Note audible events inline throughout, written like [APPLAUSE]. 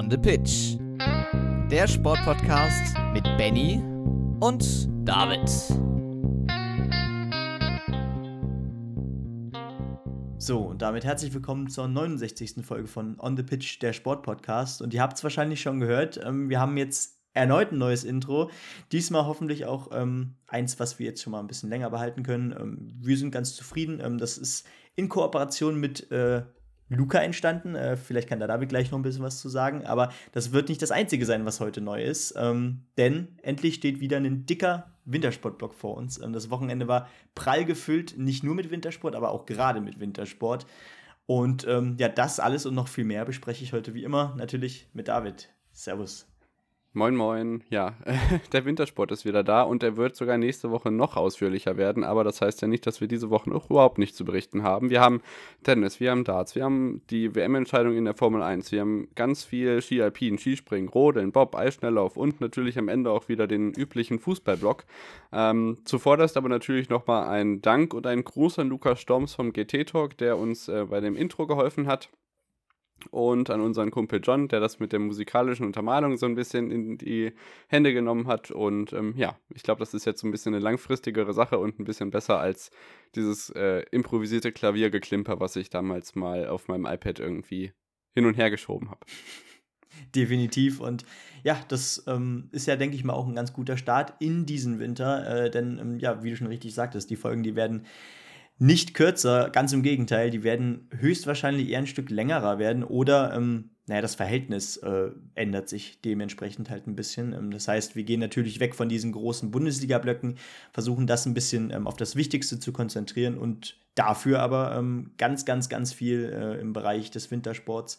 On the Pitch. Der Sportpodcast mit Benny und David. So, und damit herzlich willkommen zur 69. Folge von On the Pitch, der Sportpodcast. Und ihr habt es wahrscheinlich schon gehört, ähm, wir haben jetzt erneut ein neues Intro. Diesmal hoffentlich auch ähm, eins, was wir jetzt schon mal ein bisschen länger behalten können. Ähm, wir sind ganz zufrieden. Ähm, das ist in Kooperation mit äh, Luca entstanden. Äh, vielleicht kann da David gleich noch ein bisschen was zu sagen, aber das wird nicht das Einzige sein, was heute neu ist. Ähm, denn endlich steht wieder ein dicker Wintersportblock vor uns. Ähm, das Wochenende war prall gefüllt, nicht nur mit Wintersport, aber auch gerade mit Wintersport. Und ähm, ja, das alles und noch viel mehr bespreche ich heute wie immer natürlich mit David. Servus. Moin, moin. Ja, [LAUGHS] der Wintersport ist wieder da und er wird sogar nächste Woche noch ausführlicher werden. Aber das heißt ja nicht, dass wir diese Woche auch überhaupt nichts zu berichten haben. Wir haben Tennis, wir haben Darts, wir haben die WM-Entscheidung in der Formel 1, wir haben ganz viel Ski Alpin, Skispringen, Rodeln, Bob, Eisschnelllauf und natürlich am Ende auch wieder den üblichen Fußballblock. Ähm, zuvorderst aber natürlich nochmal ein Dank und ein Gruß an Lukas Storms vom GT Talk, der uns äh, bei dem Intro geholfen hat und an unseren Kumpel John, der das mit der musikalischen Untermalung so ein bisschen in die Hände genommen hat. Und ähm, ja, ich glaube, das ist jetzt so ein bisschen eine langfristigere Sache und ein bisschen besser als dieses äh, improvisierte Klaviergeklimper, was ich damals mal auf meinem iPad irgendwie hin und her geschoben habe. [LAUGHS] Definitiv. Und ja, das ähm, ist ja, denke ich mal, auch ein ganz guter Start in diesen Winter. Äh, denn, ähm, ja, wie du schon richtig sagtest, die Folgen, die werden nicht kürzer, ganz im Gegenteil, die werden höchstwahrscheinlich eher ein Stück längerer werden oder, ähm, naja, das Verhältnis äh, ändert sich dementsprechend halt ein bisschen. Ähm, das heißt, wir gehen natürlich weg von diesen großen Bundesliga-Blöcken, versuchen das ein bisschen ähm, auf das Wichtigste zu konzentrieren und dafür aber ähm, ganz, ganz, ganz viel äh, im Bereich des Wintersports.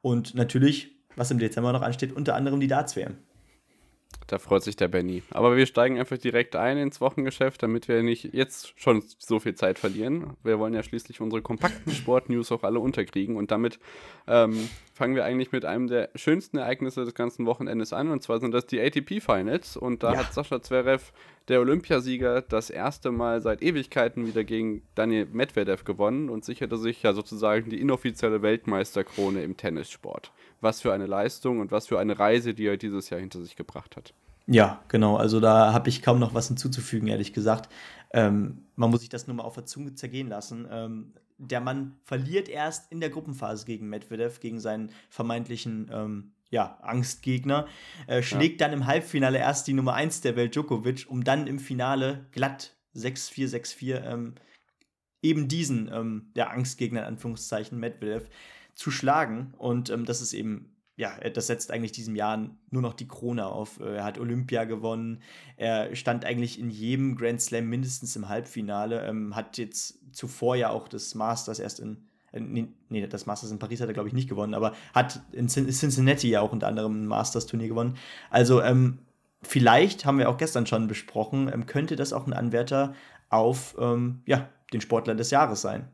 Und natürlich, was im Dezember noch ansteht, unter anderem die Darts-WM. Da freut sich der Benny. Aber wir steigen einfach direkt ein ins Wochengeschäft, damit wir nicht jetzt schon so viel Zeit verlieren. Wir wollen ja schließlich unsere kompakten Sport-News auch alle unterkriegen. Und damit ähm, fangen wir eigentlich mit einem der schönsten Ereignisse des ganzen Wochenendes an. Und zwar sind das die ATP-Finals. Und da ja. hat Sascha Zverev, der Olympiasieger, das erste Mal seit Ewigkeiten wieder gegen Daniel Medvedev gewonnen und sicherte sich ja sozusagen die inoffizielle Weltmeisterkrone im Tennissport was für eine Leistung und was für eine Reise, die er dieses Jahr hinter sich gebracht hat. Ja, genau. Also da habe ich kaum noch was hinzuzufügen, ehrlich gesagt. Ähm, man muss sich das nur mal auf der Zunge zergehen lassen. Ähm, der Mann verliert erst in der Gruppenphase gegen Medvedev, gegen seinen vermeintlichen ähm, ja, Angstgegner, äh, schlägt ja. dann im Halbfinale erst die Nummer 1 der Welt Djokovic, um dann im Finale glatt 6-4, 6-4 ähm, eben diesen ähm, der Angstgegner in Anführungszeichen Medvedev zu schlagen. Und ähm, das ist eben, ja, das setzt eigentlich diesem Jahr nur noch die Krone auf. Äh, er hat Olympia gewonnen. Er stand eigentlich in jedem Grand Slam mindestens im Halbfinale. Ähm, hat jetzt zuvor ja auch das Masters erst in. Äh, nee, nee, das Masters in Paris hat er, glaube ich, nicht gewonnen, aber hat in Cincinnati ja auch unter anderem ein Masters-Turnier gewonnen. Also, ähm, vielleicht haben wir auch gestern schon besprochen, ähm, könnte das auch ein Anwärter auf ähm, ja, den Sportler des Jahres sein.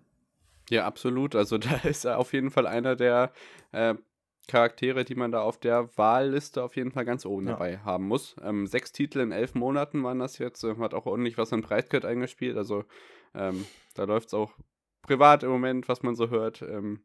Ja, absolut. Also [LAUGHS] da ist er auf jeden Fall einer der äh, Charaktere, die man da auf der Wahlliste auf jeden Fall ganz oben ja. dabei haben muss. Ähm, sechs Titel in elf Monaten waren das jetzt. Äh, hat auch ordentlich was in Preisgeld eingespielt. Also ähm, da läuft es auch privat im Moment, was man so hört. Ähm,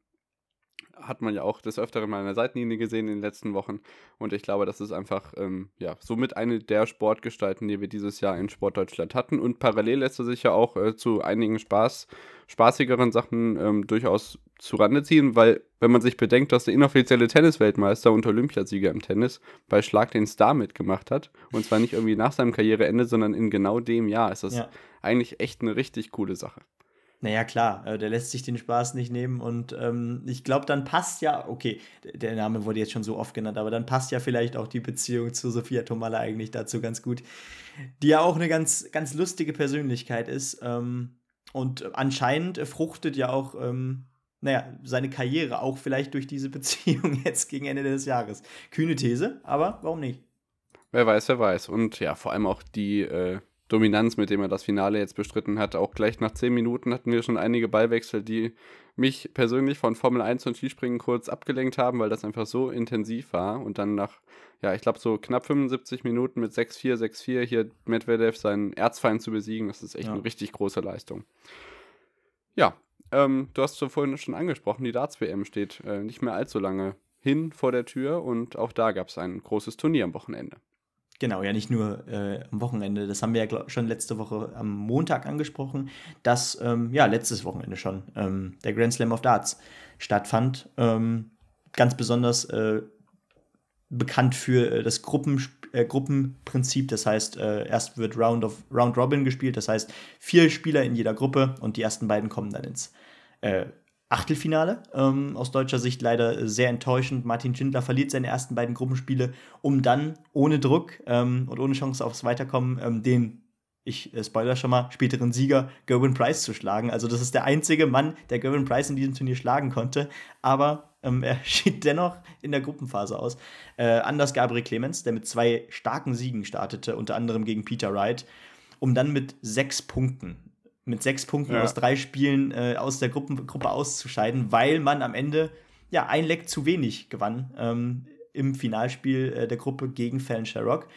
hat man ja auch des Öfteren mal an der Seitenlinie gesehen in den letzten Wochen. Und ich glaube, das ist einfach, ähm, ja, somit eine der Sportgestalten, die wir dieses Jahr in Sportdeutschland hatten. Und parallel lässt er sich ja auch äh, zu einigen Spaß, spaßigeren Sachen ähm, durchaus zurande ziehen, weil, wenn man sich bedenkt, dass der inoffizielle Tennisweltmeister und Olympiasieger im Tennis bei Schlag den Star mitgemacht hat, und zwar nicht irgendwie nach seinem Karriereende, sondern in genau dem Jahr, ist das ja. eigentlich echt eine richtig coole Sache. Naja, klar, äh, der lässt sich den Spaß nicht nehmen und ähm, ich glaube, dann passt ja, okay, der Name wurde jetzt schon so oft genannt, aber dann passt ja vielleicht auch die Beziehung zu Sophia Tomala eigentlich dazu ganz gut, die ja auch eine ganz, ganz lustige Persönlichkeit ist ähm, und anscheinend fruchtet ja auch, ähm, naja, seine Karriere auch vielleicht durch diese [LAUGHS] Beziehung jetzt gegen Ende des Jahres. Kühne These, aber warum nicht? Wer weiß, wer weiß. Und ja, vor allem auch die äh, Dominanz, mit dem er das Finale jetzt bestritten hat. Auch gleich nach zehn Minuten hatten wir schon einige Ballwechsel, die mich persönlich von Formel 1 und Skispringen kurz abgelenkt haben, weil das einfach so intensiv war. Und dann nach, ja, ich glaube, so knapp 75 Minuten mit 6-4, 6-4 hier Medvedev seinen Erzfeind zu besiegen, das ist echt ja. eine richtig große Leistung. Ja, ähm, du hast es vorhin schon angesprochen, die Darts-WM steht äh, nicht mehr allzu lange hin vor der Tür und auch da gab es ein großes Turnier am Wochenende. Genau, ja, nicht nur äh, am Wochenende. Das haben wir ja glaub, schon letzte Woche am Montag angesprochen, dass, ähm, ja, letztes Wochenende schon ähm, der Grand Slam of Darts stattfand. Ähm, ganz besonders äh, bekannt für äh, das Gruppen, äh, Gruppenprinzip. Das heißt, äh, erst wird Round, of, Round Robin gespielt, das heißt, vier Spieler in jeder Gruppe und die ersten beiden kommen dann ins äh, Achtelfinale. Ähm, aus deutscher Sicht leider sehr enttäuschend. Martin Schindler verliert seine ersten beiden Gruppenspiele, um dann ohne Druck ähm, und ohne Chance aufs Weiterkommen ähm, den, ich äh, spoiler schon mal, späteren Sieger Gerwin Price zu schlagen. Also das ist der einzige Mann, der Gerwin Price in diesem Turnier schlagen konnte. Aber ähm, er [LAUGHS] schied dennoch in der Gruppenphase aus. Äh, anders Gabriel Clemens, der mit zwei starken Siegen startete, unter anderem gegen Peter Wright, um dann mit sechs Punkten mit sechs Punkten ja. aus drei Spielen äh, aus der Gruppen, Gruppe auszuscheiden, weil man am Ende ja ein Leck zu wenig gewann ähm, im Finalspiel äh, der Gruppe gegen Fallon Sherrock.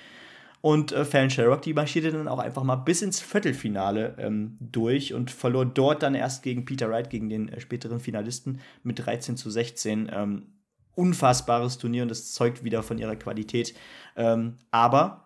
Und äh, Fallon Sherrock, die marschierte dann auch einfach mal bis ins Viertelfinale ähm, durch und verlor dort dann erst gegen Peter Wright, gegen den äh, späteren Finalisten, mit 13 zu 16. Ähm, unfassbares Turnier und das zeugt wieder von ihrer Qualität. Ähm, aber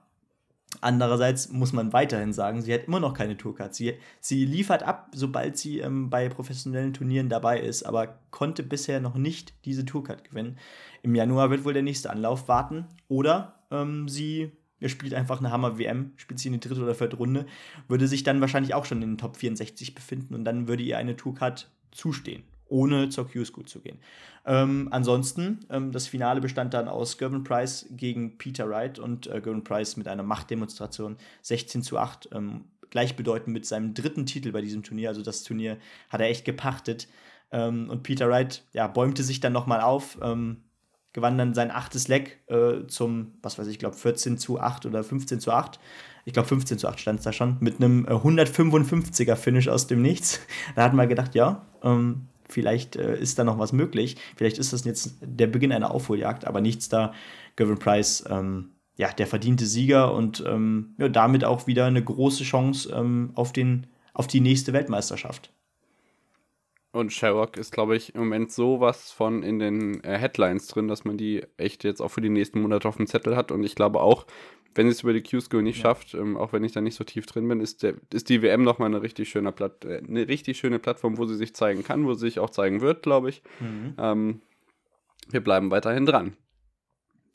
Andererseits muss man weiterhin sagen, sie hat immer noch keine Tourcard. Sie, sie liefert ab, sobald sie ähm, bei professionellen Turnieren dabei ist, aber konnte bisher noch nicht diese Tourcard gewinnen. Im Januar wird wohl der nächste Anlauf warten. Oder ähm, sie er spielt einfach eine Hammer-WM, spielt sie in die dritte oder vierte Runde, würde sich dann wahrscheinlich auch schon in den Top 64 befinden und dann würde ihr eine Tourcard zustehen ohne zur Q-School zu gehen. Ähm, ansonsten, ähm, das Finale bestand dann aus Gervin Price gegen Peter Wright und äh, Gervin Price mit einer Machtdemonstration 16 zu 8, ähm, gleichbedeutend mit seinem dritten Titel bei diesem Turnier. Also das Turnier hat er echt gepachtet. Ähm, und Peter Wright ja, bäumte sich dann nochmal auf, ähm, gewann dann sein achtes Leck äh, zum, was weiß ich, glaube 14 zu 8 oder 15 zu 8 ich glaube 15 zu 8 stand es da schon, mit einem 155er äh, Finish aus dem Nichts. [LAUGHS] Da hat man gedacht, ja, ähm, vielleicht äh, ist da noch was möglich. Vielleicht ist das jetzt der Beginn einer Aufholjagd, aber nichts da. Gavin Price, ähm, ja, der verdiente Sieger und ähm, ja, damit auch wieder eine große Chance ähm, auf, den, auf die nächste Weltmeisterschaft. Und Sherrock ist, glaube ich, im Moment sowas von in den äh, Headlines drin, dass man die echt jetzt auch für die nächsten Monate auf dem Zettel hat. Und ich glaube auch, wenn es über die Q-School nicht ja. schafft, ähm, auch wenn ich da nicht so tief drin bin, ist, der, ist die WM nochmal eine richtig schöne Platt, äh, eine richtig schöne Plattform, wo sie sich zeigen kann, wo sie sich auch zeigen wird, glaube ich. Mhm. Ähm, wir bleiben weiterhin dran.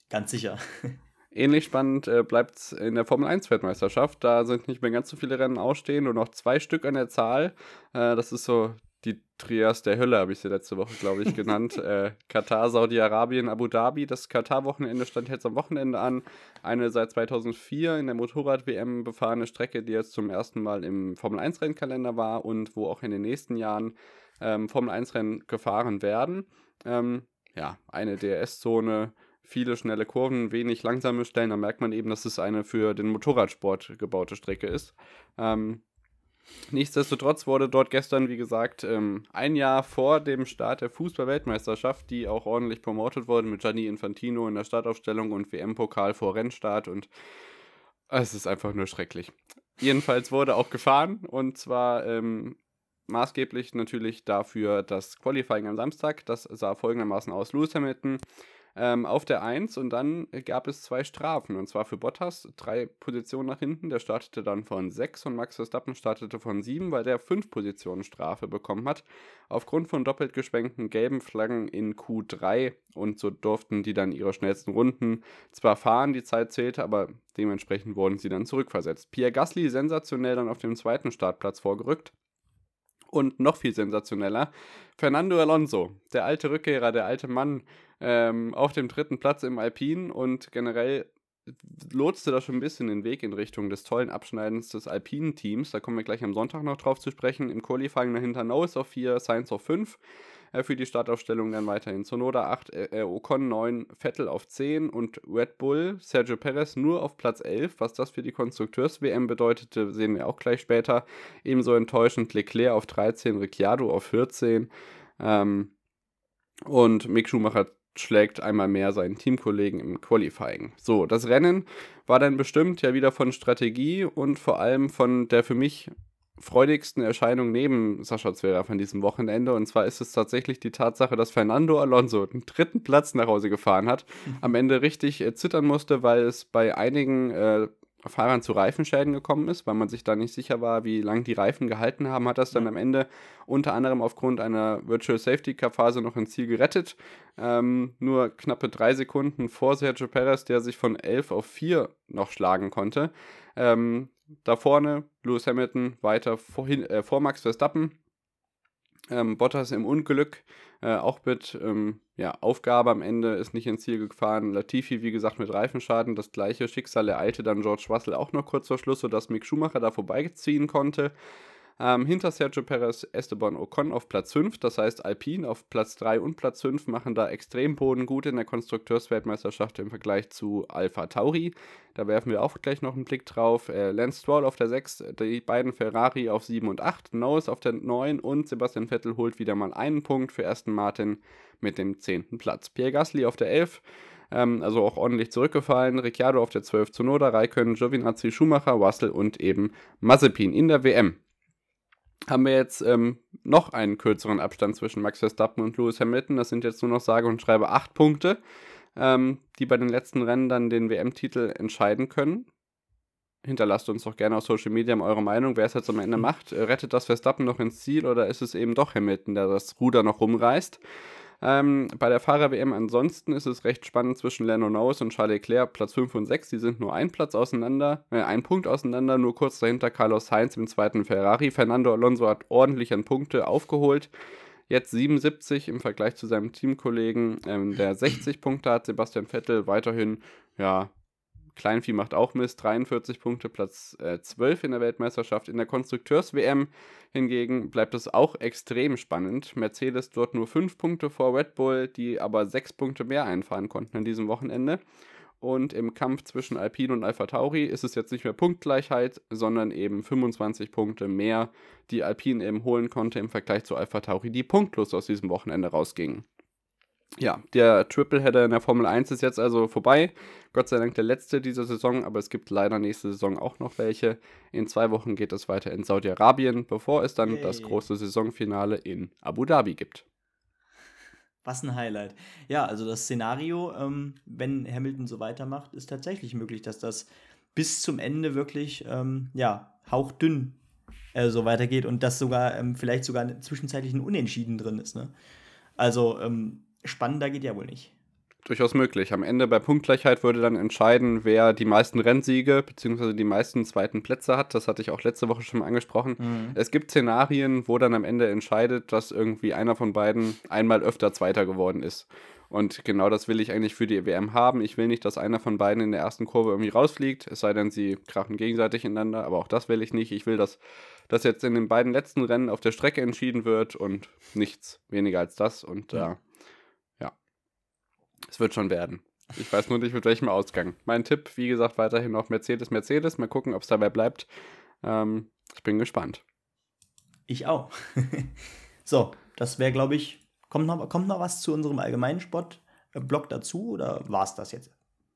Ganz sicher. [LAUGHS] Ähnlich spannend äh, bleibt es in der Formel 1 Weltmeisterschaft. Da sind nicht mehr ganz so viele Rennen ausstehen, nur noch zwei Stück an der Zahl. Äh, das ist so die Trias der Hölle, habe ich sie letzte Woche, glaube ich, genannt. [LAUGHS] äh, Katar, Saudi-Arabien, Abu Dhabi. Das Katar-Wochenende stand jetzt am Wochenende an. Eine seit 2004 in der Motorrad-WM befahrene Strecke, die jetzt zum ersten Mal im Formel-1-Rennkalender war und wo auch in den nächsten Jahren ähm, Formel-1-Rennen gefahren werden. Ähm, ja, eine DRS-Zone, viele schnelle Kurven, wenig langsame Stellen. Da merkt man eben, dass es eine für den Motorradsport gebaute Strecke ist. Ähm, Nichtsdestotrotz wurde dort gestern, wie gesagt, ähm, ein Jahr vor dem Start der Fußball-Weltmeisterschaft, die auch ordentlich promotet wurde mit Gianni Infantino in der Startaufstellung und WM-Pokal vor Rennstart und es ist einfach nur schrecklich. Jedenfalls wurde auch gefahren und zwar ähm, maßgeblich natürlich dafür das Qualifying am Samstag. Das sah folgendermaßen aus. Lewis Hamilton ähm, auf der 1 und dann gab es zwei Strafen und zwar für Bottas drei Positionen nach hinten. Der startete dann von 6 und Max Verstappen startete von 7, weil der 5 Positionen Strafe bekommen hat. Aufgrund von doppelt geschwenkten gelben Flaggen in Q3 und so durften die dann ihre schnellsten Runden zwar fahren, die Zeit zählte, aber dementsprechend wurden sie dann zurückversetzt. Pierre Gasly sensationell dann auf dem zweiten Startplatz vorgerückt. Und noch viel sensationeller, Fernando Alonso, der alte Rückkehrer, der alte Mann, ähm, auf dem dritten Platz im Alpin und generell lotste das schon ein bisschen den Weg in Richtung des tollen Abschneidens des alpinen Teams. Da kommen wir gleich am Sonntag noch drauf zu sprechen. Im Qualifying dahinter Norris auf 4, Sainz auf 5. Für die Startaufstellung dann weiterhin Sonoda 8, äh, äh, Ocon 9, Vettel auf 10 und Red Bull, Sergio Perez nur auf Platz 11. Was das für die Konstrukteurs-WM bedeutete, sehen wir auch gleich später. Ebenso enttäuschend Leclerc auf 13, Ricciardo auf 14. Ähm, und Mick Schumacher schlägt einmal mehr seinen Teamkollegen im Qualifying. So, das Rennen war dann bestimmt ja wieder von Strategie und vor allem von der für mich freudigsten Erscheinungen neben Sascha Zverev an diesem Wochenende. Und zwar ist es tatsächlich die Tatsache, dass Fernando Alonso den dritten Platz nach Hause gefahren hat. Mhm. Am Ende richtig äh, zittern musste, weil es bei einigen äh, Fahrern zu Reifenschäden gekommen ist, weil man sich da nicht sicher war, wie lange die Reifen gehalten haben, hat das dann am Ende unter anderem aufgrund einer Virtual Safety Car Phase noch ins Ziel gerettet. Ähm, nur knappe drei Sekunden vor Sergio Perez, der sich von 11 auf 4 noch schlagen konnte. Ähm, da vorne Lewis Hamilton weiter vor, äh, vor Max Verstappen. Ähm, Bottas im Unglück, äh, auch mit ähm, ja, Aufgabe am Ende ist nicht ins Ziel gefahren. Latifi, wie gesagt, mit Reifenschaden. Das gleiche Schicksal ereilte dann George Russell auch noch kurz vor Schluss, sodass Mick Schumacher da vorbeiziehen konnte. Ähm, hinter Sergio Perez Esteban Ocon auf Platz 5, das heißt Alpine auf Platz 3 und Platz 5 machen da extrem Boden gut in der Konstrukteursweltmeisterschaft im Vergleich zu Alpha Tauri. Da werfen wir auch gleich noch einen Blick drauf. Äh, Lance Stroll auf der 6, die beiden Ferrari auf 7 und 8, Norris auf der 9 und Sebastian Vettel holt wieder mal einen Punkt für Aston Martin mit dem 10. Platz. Pierre Gasly auf der 11 ähm, also auch ordentlich zurückgefallen. Ricciardo auf der 12 zu Noda, Raikön, Giovinazzi, Schumacher, Russell und eben Mazepin in der WM haben wir jetzt ähm, noch einen kürzeren Abstand zwischen Max Verstappen und Lewis Hamilton. Das sind jetzt nur noch sage und schreibe acht Punkte, ähm, die bei den letzten Rennen dann den WM-Titel entscheiden können. Hinterlasst uns doch gerne auf Social Media eure Meinung, wer es jetzt am Ende mhm. macht. Rettet das Verstappen noch ins Ziel oder ist es eben doch Hamilton, der das Ruder noch rumreißt? Ähm, bei der Fahrer-WM ansonsten ist es recht spannend zwischen Lando Norris und Charles Leclerc, Platz 5 und 6. Die sind nur ein Platz auseinander, äh, ein Punkt auseinander, nur kurz dahinter Carlos Sainz im zweiten Ferrari. Fernando Alonso hat ordentlich an Punkte aufgeholt. Jetzt 77 im Vergleich zu seinem Teamkollegen, ähm, der 60 Punkte hat. Sebastian Vettel weiterhin, ja, Kleinvieh macht auch Mist, 43 Punkte, Platz äh, 12 in der Weltmeisterschaft. In der Konstrukteurs-WM hingegen bleibt es auch extrem spannend. Mercedes dort nur 5 Punkte vor Red Bull, die aber 6 Punkte mehr einfahren konnten an diesem Wochenende. Und im Kampf zwischen Alpine und Alpha Tauri ist es jetzt nicht mehr Punktgleichheit, sondern eben 25 Punkte mehr, die Alpine eben holen konnte im Vergleich zu Alpha Tauri, die punktlos aus diesem Wochenende rausgingen ja, der Tripleheader in der Formel 1 ist jetzt also vorbei. Gott sei Dank der letzte dieser Saison, aber es gibt leider nächste Saison auch noch welche. In zwei Wochen geht es weiter in Saudi-Arabien, bevor es dann hey. das große Saisonfinale in Abu Dhabi gibt. Was ein Highlight. Ja, also das Szenario, ähm, wenn Hamilton so weitermacht, ist tatsächlich möglich, dass das bis zum Ende wirklich, ähm, ja, hauchdünn äh, so weitergeht und dass sogar ähm, vielleicht sogar zwischenzeitlich ein Unentschieden drin ist. Ne? Also, ähm, spannender geht ja wohl nicht. Durchaus möglich. Am Ende bei Punktgleichheit würde dann entscheiden, wer die meisten Rennsiege bzw. die meisten zweiten Plätze hat. Das hatte ich auch letzte Woche schon mal angesprochen. Mhm. Es gibt Szenarien, wo dann am Ende entscheidet, dass irgendwie einer von beiden einmal öfter Zweiter geworden ist. Und genau das will ich eigentlich für die WM haben. Ich will nicht, dass einer von beiden in der ersten Kurve irgendwie rausfliegt, es sei denn, sie krachen gegenseitig ineinander, aber auch das will ich nicht. Ich will, dass das jetzt in den beiden letzten Rennen auf der Strecke entschieden wird und nichts weniger als das. Und ja. Äh, es wird schon werden. Ich weiß nur nicht, mit welchem Ausgang. Mein Tipp, wie gesagt, weiterhin auf Mercedes, Mercedes. Mal gucken, ob es dabei bleibt. Ähm, ich bin gespannt. Ich auch. [LAUGHS] so, das wäre, glaube ich, kommt noch, kommt noch was zu unserem allgemeinen Sportblock dazu oder war es das jetzt?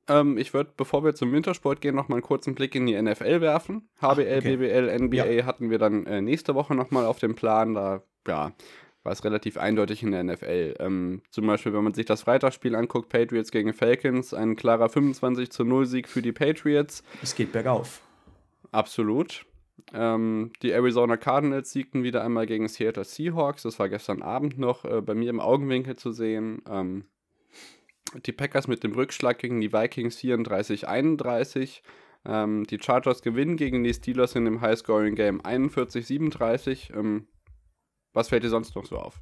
Ähm, ich würde, bevor wir zum Wintersport gehen, noch mal einen kurzen Blick in die NFL werfen. HBL, okay. BBL, NBA ja. hatten wir dann äh, nächste Woche noch mal auf dem Plan. Da, ja, war es relativ eindeutig in der NFL. Ähm, zum Beispiel, wenn man sich das Freitagsspiel anguckt, Patriots gegen Falcons, ein klarer 25 zu 0 Sieg für die Patriots. Es geht bergauf. Absolut. Ähm, die Arizona Cardinals siegten wieder einmal gegen Seattle Seahawks. Das war gestern Abend noch äh, bei mir im Augenwinkel zu sehen. Ähm, die Packers mit dem Rückschlag gegen die Vikings 34-31. Ähm, die Chargers gewinnen gegen die Steelers in dem High-Scoring-Game 41-37. Ähm, was fällt dir sonst noch so auf?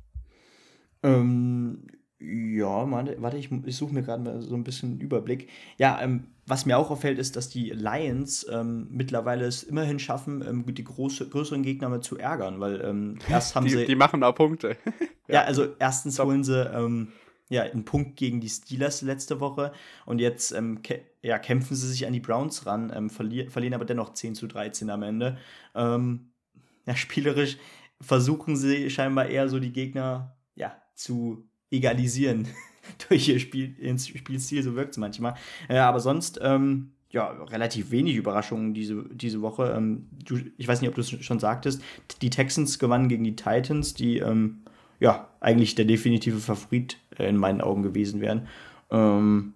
Ähm, ja, warte, ich, ich suche mir gerade mal so ein bisschen einen Überblick. Ja, ähm, was mir auch auffällt, ist, dass die Lions ähm, mittlerweile es immerhin schaffen, ähm, die große, größeren Gegner mal zu ärgern, weil ähm, [LAUGHS] erst haben die, sie. Die machen da Punkte. [LAUGHS] ja. ja, also erstens Top. holen sie ähm, ja, einen Punkt gegen die Steelers letzte Woche und jetzt ähm, ja, kämpfen sie sich an die Browns ran, verlieren, verlieren aber dennoch 10 zu 13 am Ende. ja, spielerisch versuchen sie scheinbar eher so die Gegner ja, zu egalisieren [LAUGHS] durch ihr Spiel, ins Spielstil, so wirkt es manchmal. Ja, aber sonst, ähm, ja, relativ wenig Überraschungen diese, diese Woche. Ähm, du, ich weiß nicht, ob du es schon sagtest. Die Texans gewannen gegen die Titans, die ähm, ja eigentlich der definitive Favorit äh, in meinen Augen gewesen wären. Ähm,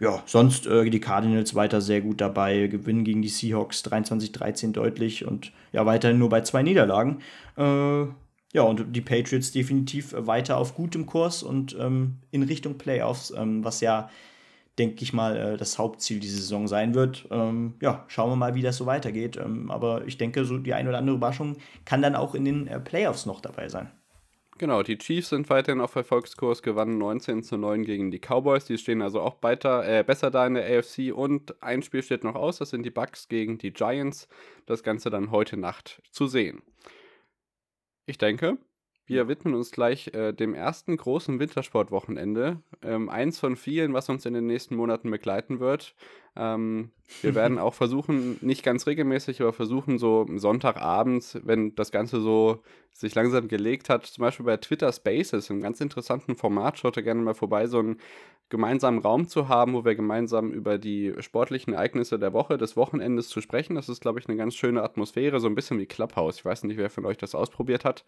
ja, sonst äh, die Cardinals weiter sehr gut dabei, gewinnen gegen die Seahawks 23-13 deutlich und ja, weiterhin nur bei zwei Niederlagen. Äh, ja, und die Patriots definitiv weiter auf gutem Kurs und ähm, in Richtung Playoffs, ähm, was ja, denke ich mal, äh, das Hauptziel dieser Saison sein wird. Ähm, ja, schauen wir mal, wie das so weitergeht. Ähm, aber ich denke, so die eine oder andere Überraschung kann dann auch in den äh, Playoffs noch dabei sein. Genau, die Chiefs sind weiterhin auf Erfolgskurs, gewannen 19 zu 9 gegen die Cowboys. Die stehen also auch weiter, äh, besser da in der AFC und ein Spiel steht noch aus, das sind die Bucks gegen die Giants. Das Ganze dann heute Nacht zu sehen. Ich denke, wir widmen uns gleich äh, dem ersten großen Wintersportwochenende. Ähm, eins von vielen, was uns in den nächsten Monaten begleiten wird. Ähm, wir werden auch versuchen, nicht ganz regelmäßig, aber versuchen so Sonntagabends, wenn das Ganze so sich langsam gelegt hat, zum Beispiel bei Twitter Spaces, einem ganz interessanten Format, schaut da gerne mal vorbei, so einen gemeinsamen Raum zu haben, wo wir gemeinsam über die sportlichen Ereignisse der Woche, des Wochenendes zu sprechen. Das ist, glaube ich, eine ganz schöne Atmosphäre, so ein bisschen wie Clubhouse. Ich weiß nicht, wer von euch das ausprobiert hat.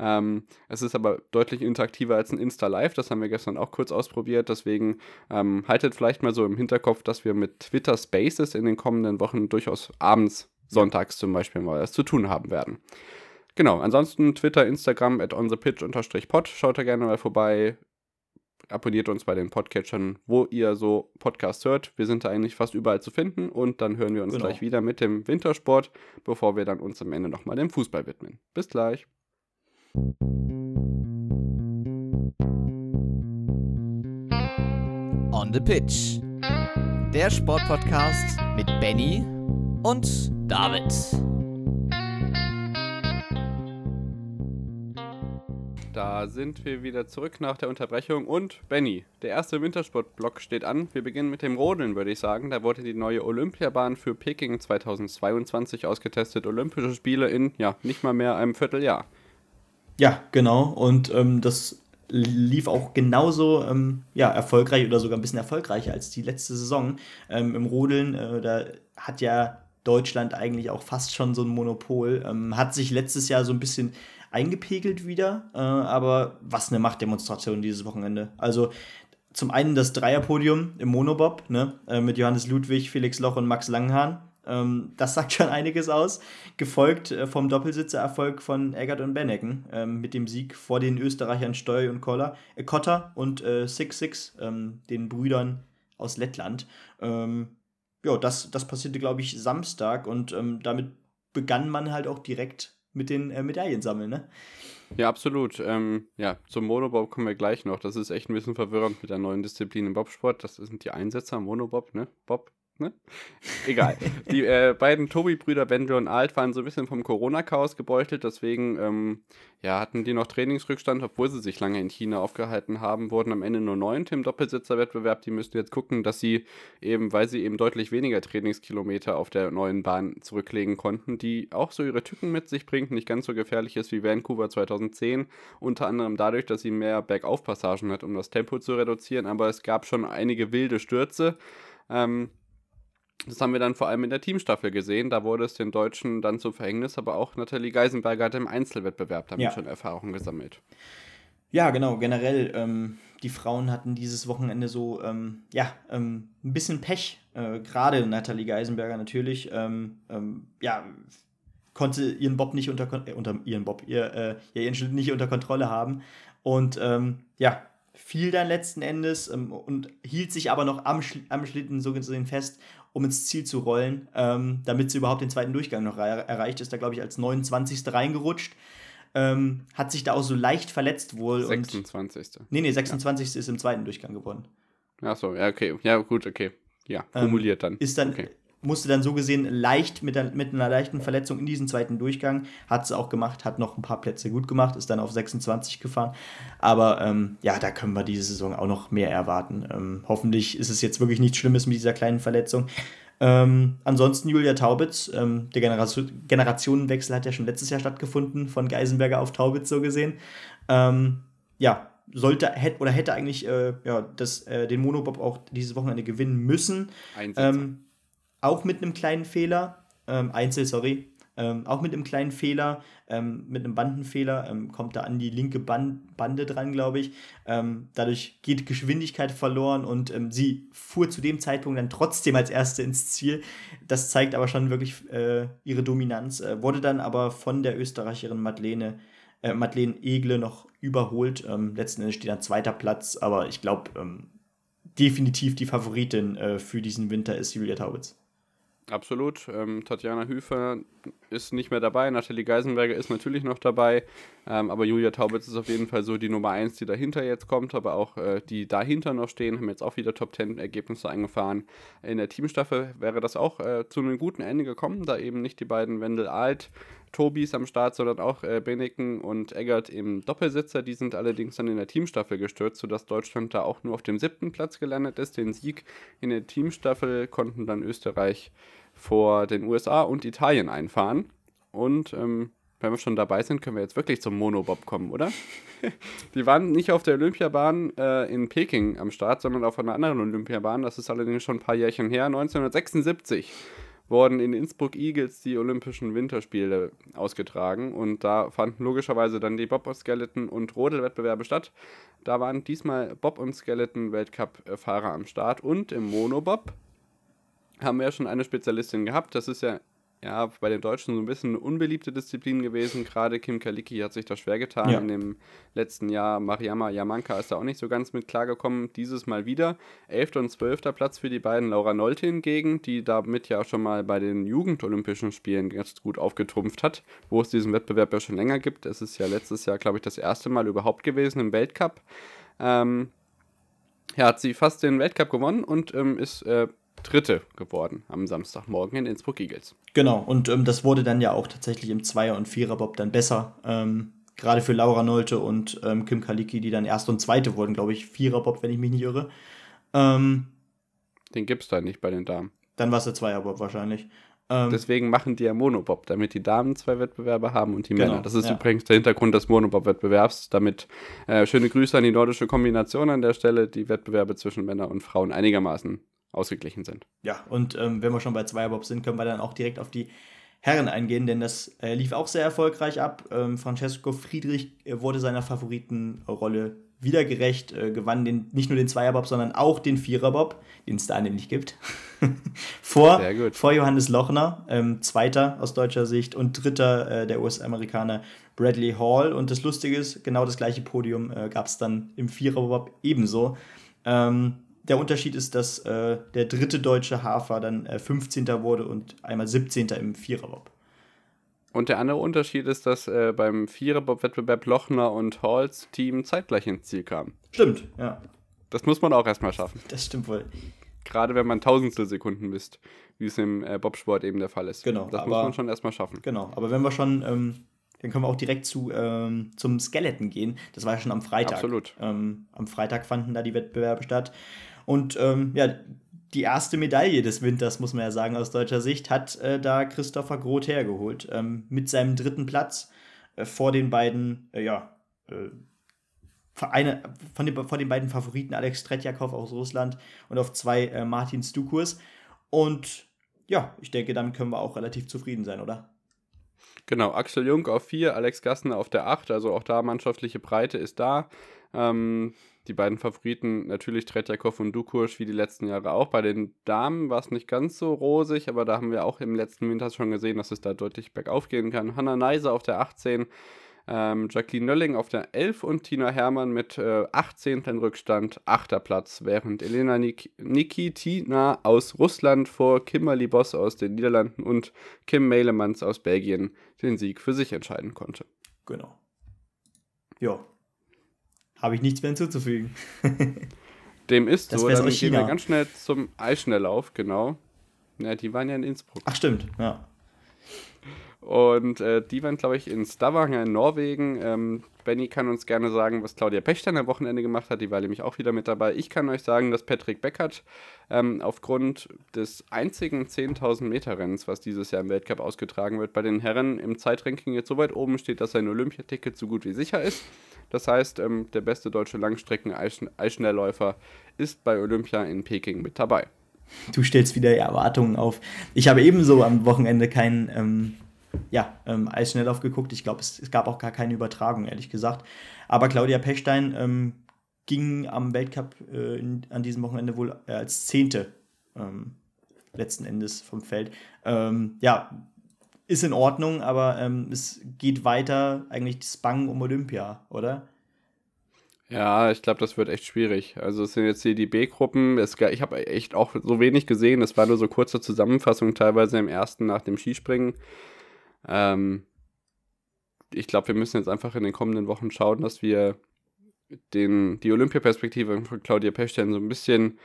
Ähm, es ist aber deutlich interaktiver als ein Insta Live. Das haben wir gestern auch kurz ausprobiert. Deswegen ähm, haltet vielleicht mal so im Hinterkopf, dass wir mit Twitter Spaces in den kommenden Wochen durchaus abends, sonntags zum Beispiel mal was zu tun haben werden. Genau, ansonsten Twitter, Instagram at onthepitch-pod. Schaut da gerne mal vorbei. Abonniert uns bei den Podcatchern, wo ihr so Podcasts hört. Wir sind da eigentlich fast überall zu finden und dann hören wir uns genau. gleich wieder mit dem Wintersport, bevor wir dann uns am Ende nochmal dem Fußball widmen. Bis gleich. On the Pitch. Der Sportpodcast mit Benny und David. Da sind wir wieder zurück nach der Unterbrechung. Und Benny, der erste Wintersportblock steht an. Wir beginnen mit dem Rodeln, würde ich sagen. Da wurde die neue Olympiabahn für Peking 2022 ausgetestet. Olympische Spiele in, ja, nicht mal mehr einem Vierteljahr. Ja, genau. Und ähm, das lief auch genauso ähm, ja, erfolgreich oder sogar ein bisschen erfolgreicher als die letzte Saison. Ähm, Im Rodeln, äh, da hat ja Deutschland eigentlich auch fast schon so ein Monopol. Ähm, hat sich letztes Jahr so ein bisschen eingepegelt wieder, äh, aber was eine Machtdemonstration dieses Wochenende. Also zum einen das Dreierpodium im Monobob ne, äh, mit Johannes Ludwig, Felix Loch und Max Langhahn. Ähm, das sagt schon einiges aus. Gefolgt äh, vom Doppelsitzererfolg von Eggert und Bennecken ähm, mit dem Sieg vor den Österreichern Steu und Koller, äh, Kotter und äh, Six Six, ähm, den Brüdern aus Lettland. Ähm, ja, das, das passierte, glaube ich, Samstag und ähm, damit begann man halt auch direkt mit den äh, Medaillen sammeln, ne? Ja, absolut. Ähm, ja, zum Monobob kommen wir gleich noch. Das ist echt ein bisschen verwirrend mit der neuen Disziplin im Bobsport. Das sind die Einsätzer, Monobob, ne? Bob, Ne? Egal. Die äh, beiden Tobi-Brüder Bendel und Alt waren so ein bisschen vom Corona-Chaos gebeutelt, deswegen ähm, ja, hatten die noch Trainingsrückstand, obwohl sie sich lange in China aufgehalten haben, wurden am Ende nur neun im Doppelsitzerwettbewerb. Die müssten jetzt gucken, dass sie eben, weil sie eben deutlich weniger Trainingskilometer auf der neuen Bahn zurücklegen konnten, die auch so ihre Tücken mit sich bringt, nicht ganz so gefährlich ist wie Vancouver 2010, unter anderem dadurch, dass sie mehr Bergaufpassagen hat, um das Tempo zu reduzieren, aber es gab schon einige wilde Stürze. Ähm, das haben wir dann vor allem in der Teamstaffel gesehen. Da wurde es den Deutschen dann zum Verhängnis, aber auch Nathalie Geisenberger hat im Einzelwettbewerb damit ja. schon Erfahrungen gesammelt. Ja, genau. Generell, ähm, die Frauen hatten dieses Wochenende so, ähm, ja, ähm, ein bisschen Pech. Äh, Gerade Nathalie Geisenberger natürlich. Ähm, ähm, ja, konnte ihren Bob nicht unter, äh, unter ihren Bob, ihr, äh, ihren Schritt nicht unter Kontrolle haben. Und ähm, ja, fiel dann letzten Endes und hielt sich aber noch am, Schl am Schlitten so gesehen fest um ins Ziel zu rollen, ähm, damit sie überhaupt den zweiten Durchgang noch erreicht. Ist da, glaube ich, als 29. reingerutscht. Ähm, hat sich da auch so leicht verletzt wohl. 26. Und, nee, nee, 26. Ja. ist im zweiten Durchgang geworden. Achso, ja, okay. Ja, gut, okay. Ja, ähm, kumuliert dann. Ist dann, okay musste dann so gesehen leicht mit, der, mit einer leichten Verletzung in diesen zweiten Durchgang. Hat es auch gemacht, hat noch ein paar Plätze gut gemacht, ist dann auf 26 gefahren. Aber ähm, ja, da können wir diese Saison auch noch mehr erwarten. Ähm, hoffentlich ist es jetzt wirklich nichts Schlimmes mit dieser kleinen Verletzung. Ähm, ansonsten Julia Taubitz, ähm, der Generation Generationenwechsel hat ja schon letztes Jahr stattgefunden, von Geisenberger auf Taubitz so gesehen. Ähm, ja, sollte hätte oder hätte eigentlich äh, ja, das, äh, den Monobob auch dieses Wochenende gewinnen müssen. Ähm, auch mit einem kleinen Fehler. Ähm, Einzel, sorry. Ähm, auch mit einem kleinen Fehler, ähm, mit einem Bandenfehler, ähm, kommt er an die linke Band Bande dran, glaube ich. Ähm, dadurch geht Geschwindigkeit verloren und ähm, sie fuhr zu dem Zeitpunkt dann trotzdem als Erste ins Ziel. Das zeigt aber schon wirklich äh, ihre Dominanz. Äh, wurde dann aber von der Österreicherin Madeleine, äh, Madeleine Egle noch überholt. Ähm, letzten Endes steht dann zweiter Platz, aber ich glaube, definitiv die Favoritin äh, für diesen Winter ist Julia Taubitz. Absolut. Ähm, Tatjana Hüfer ist nicht mehr dabei. Nathalie Geisenberger ist natürlich noch dabei. Ähm, aber Julia Taubitz ist auf jeden Fall so die Nummer 1, die dahinter jetzt kommt. Aber auch äh, die dahinter noch stehen, haben jetzt auch wieder Top 10 Ergebnisse eingefahren. In der Teamstaffel wäre das auch äh, zu einem guten Ende gekommen, da eben nicht die beiden Wendel Alt Tobis am Start, sondern auch äh, Beneken und Eggert im Doppelsitzer. Die sind allerdings dann in der Teamstaffel gestürzt, sodass Deutschland da auch nur auf dem siebten Platz gelandet ist. Den Sieg in der Teamstaffel konnten dann Österreich vor den USA und Italien einfahren. Und ähm, wenn wir schon dabei sind, können wir jetzt wirklich zum Monobob kommen, oder? [LAUGHS] die waren nicht auf der Olympiabahn äh, in Peking am Start, sondern auf einer anderen Olympiabahn. Das ist allerdings schon ein paar Jährchen her, 1976 wurden in Innsbruck Eagles die Olympischen Winterspiele ausgetragen und da fanden logischerweise dann die Bob- Skeleton- und Rodelwettbewerbe statt. Da waren diesmal Bob- und Skeleton-Weltcup-Fahrer am Start und im Monobob haben wir ja schon eine Spezialistin gehabt. Das ist ja ja, bei den Deutschen so ein bisschen eine unbeliebte Disziplin gewesen. Gerade Kim Kalicki hat sich da schwer getan. Ja. In dem letzten Jahr Mariama Yamanka ist da auch nicht so ganz mit klargekommen. Dieses Mal wieder. 11. und 12. Platz für die beiden. Laura Nolte hingegen, die damit ja schon mal bei den Jugendolympischen Spielen ganz gut aufgetrumpft hat, wo es diesen Wettbewerb ja schon länger gibt. Es ist ja letztes Jahr, glaube ich, das erste Mal überhaupt gewesen im Weltcup. Ähm, ja, hat sie fast den Weltcup gewonnen und ähm, ist äh, Dritte geworden am Samstagmorgen in Innsbruck Eagles. Genau, und ähm, das wurde dann ja auch tatsächlich im Zweier- und Viererbob dann besser. Ähm, Gerade für Laura Nolte und ähm, Kim Kaliki, die dann Erste und Zweite wurden, glaube ich, Viererbob, wenn ich mich nicht irre. Ähm, den gibt es da nicht bei den Damen. Dann war es der Zweierbob wahrscheinlich. Ähm, Deswegen machen die ja Monobob, damit die Damen zwei Wettbewerbe haben und die genau, Männer. Das ist ja. übrigens der Hintergrund des Monobob-Wettbewerbs. Damit äh, schöne Grüße an die nordische Kombination an der Stelle, die Wettbewerbe zwischen Männern und Frauen einigermaßen ausgeglichen sind. Ja, und ähm, wenn wir schon bei Zweierbob sind, können wir dann auch direkt auf die Herren eingehen, denn das äh, lief auch sehr erfolgreich ab. Ähm, Francesco Friedrich äh, wurde seiner Favoritenrolle wieder gerecht, äh, gewann den, nicht nur den Zweierbob, sondern auch den Viererbob, den es da nämlich gibt. [LAUGHS] vor, vor Johannes Lochner, ähm, Zweiter aus deutscher Sicht und Dritter äh, der US-Amerikaner Bradley Hall. Und das Lustige ist, genau das gleiche Podium äh, gab es dann im Viererbob ebenso. Ähm, der Unterschied ist, dass äh, der dritte deutsche Hafer dann äh, 15. wurde und einmal 17. im Viererbob. Und der andere Unterschied ist, dass äh, beim Viererbob-Wettbewerb Lochner und Halls Team zeitgleich ins Ziel kamen. Stimmt, ja. Das muss man auch erstmal schaffen. Das stimmt wohl. Gerade wenn man Tausendstel Sekunden misst, wie es im äh, Bobsport eben der Fall ist. Genau. Das aber, muss man schon erstmal schaffen. Genau, aber wenn wir schon ähm, dann können wir auch direkt zu, ähm, zum Skeleton gehen. Das war ja schon am Freitag. Absolut. Ähm, am Freitag fanden da die Wettbewerbe statt. Und ähm, ja, die erste Medaille des Winters, muss man ja sagen, aus deutscher Sicht, hat äh, da Christopher Groth hergeholt. Ähm, mit seinem dritten Platz äh, vor den beiden, äh, ja, äh, eine, von den, von den beiden Favoriten Alex Tretjakov aus Russland und auf zwei äh, Martin Stukurs. Und ja, ich denke, damit können wir auch relativ zufrieden sein, oder? Genau, Axel Jung auf 4, Alex Gassner auf der 8, also auch da mannschaftliche Breite ist da. Ähm, die beiden Favoriten natürlich Tretjakov und Dukursch wie die letzten Jahre auch. Bei den Damen war es nicht ganz so rosig, aber da haben wir auch im letzten Winter schon gesehen, dass es da deutlich bergauf gehen kann. Hanna Neiser auf der 18, ähm, Jacqueline Nölling auf der 11 und Tina Hermann mit äh, 18. Rückstand, 8. Platz, während Elena Nik Nikitina aus Russland vor Kimberly Boss aus den Niederlanden und Kim Meilemans aus Belgien den Sieg für sich entscheiden konnte. Genau. Ja, habe ich nichts mehr hinzuzufügen. [LAUGHS] Dem ist das so, dann gehen wir ganz schnell zum Eisschnelllauf, genau. Ja, die waren ja in Innsbruck. Ach stimmt, ja. Und äh, die waren, glaube ich, in Stavanger in Norwegen. Ähm, Benny kann uns gerne sagen, was Claudia Pechter am Wochenende gemacht hat. Die war nämlich auch wieder mit dabei. Ich kann euch sagen, dass Patrick Beckert ähm, aufgrund des einzigen 10.000 Meter Rennens, was dieses Jahr im Weltcup ausgetragen wird, bei den Herren im Zeitranking jetzt so weit oben steht, dass sein Olympiaticket so gut wie sicher ist. Das heißt, ähm, der beste deutsche Langstrecken-Eisschnellläufer ist bei Olympia in Peking mit dabei. Du stellst wieder Erwartungen auf. Ich habe ebenso am Wochenende keinen ähm, ja, ähm, Eisschnelllauf geguckt. Ich glaube, es, es, gab auch gar keine Übertragung, ehrlich gesagt. Aber Claudia Pechstein ähm, ging am Weltcup äh, in, an diesem Wochenende wohl äh, als Zehnte ähm, letzten Endes vom Feld. Ähm, ja, ist in Ordnung, aber ähm, es geht weiter eigentlich das Bangen um Olympia, oder? Ja, ich glaube, das wird echt schwierig. Also es sind jetzt hier die B-Gruppen. Ich habe echt auch so wenig gesehen. Es war nur so kurze Zusammenfassung, teilweise im ersten nach dem Skispringen. Ähm, ich glaube, wir müssen jetzt einfach in den kommenden Wochen schauen, dass wir den, die Olympiaperspektive von Claudia Pechstein so ein bisschen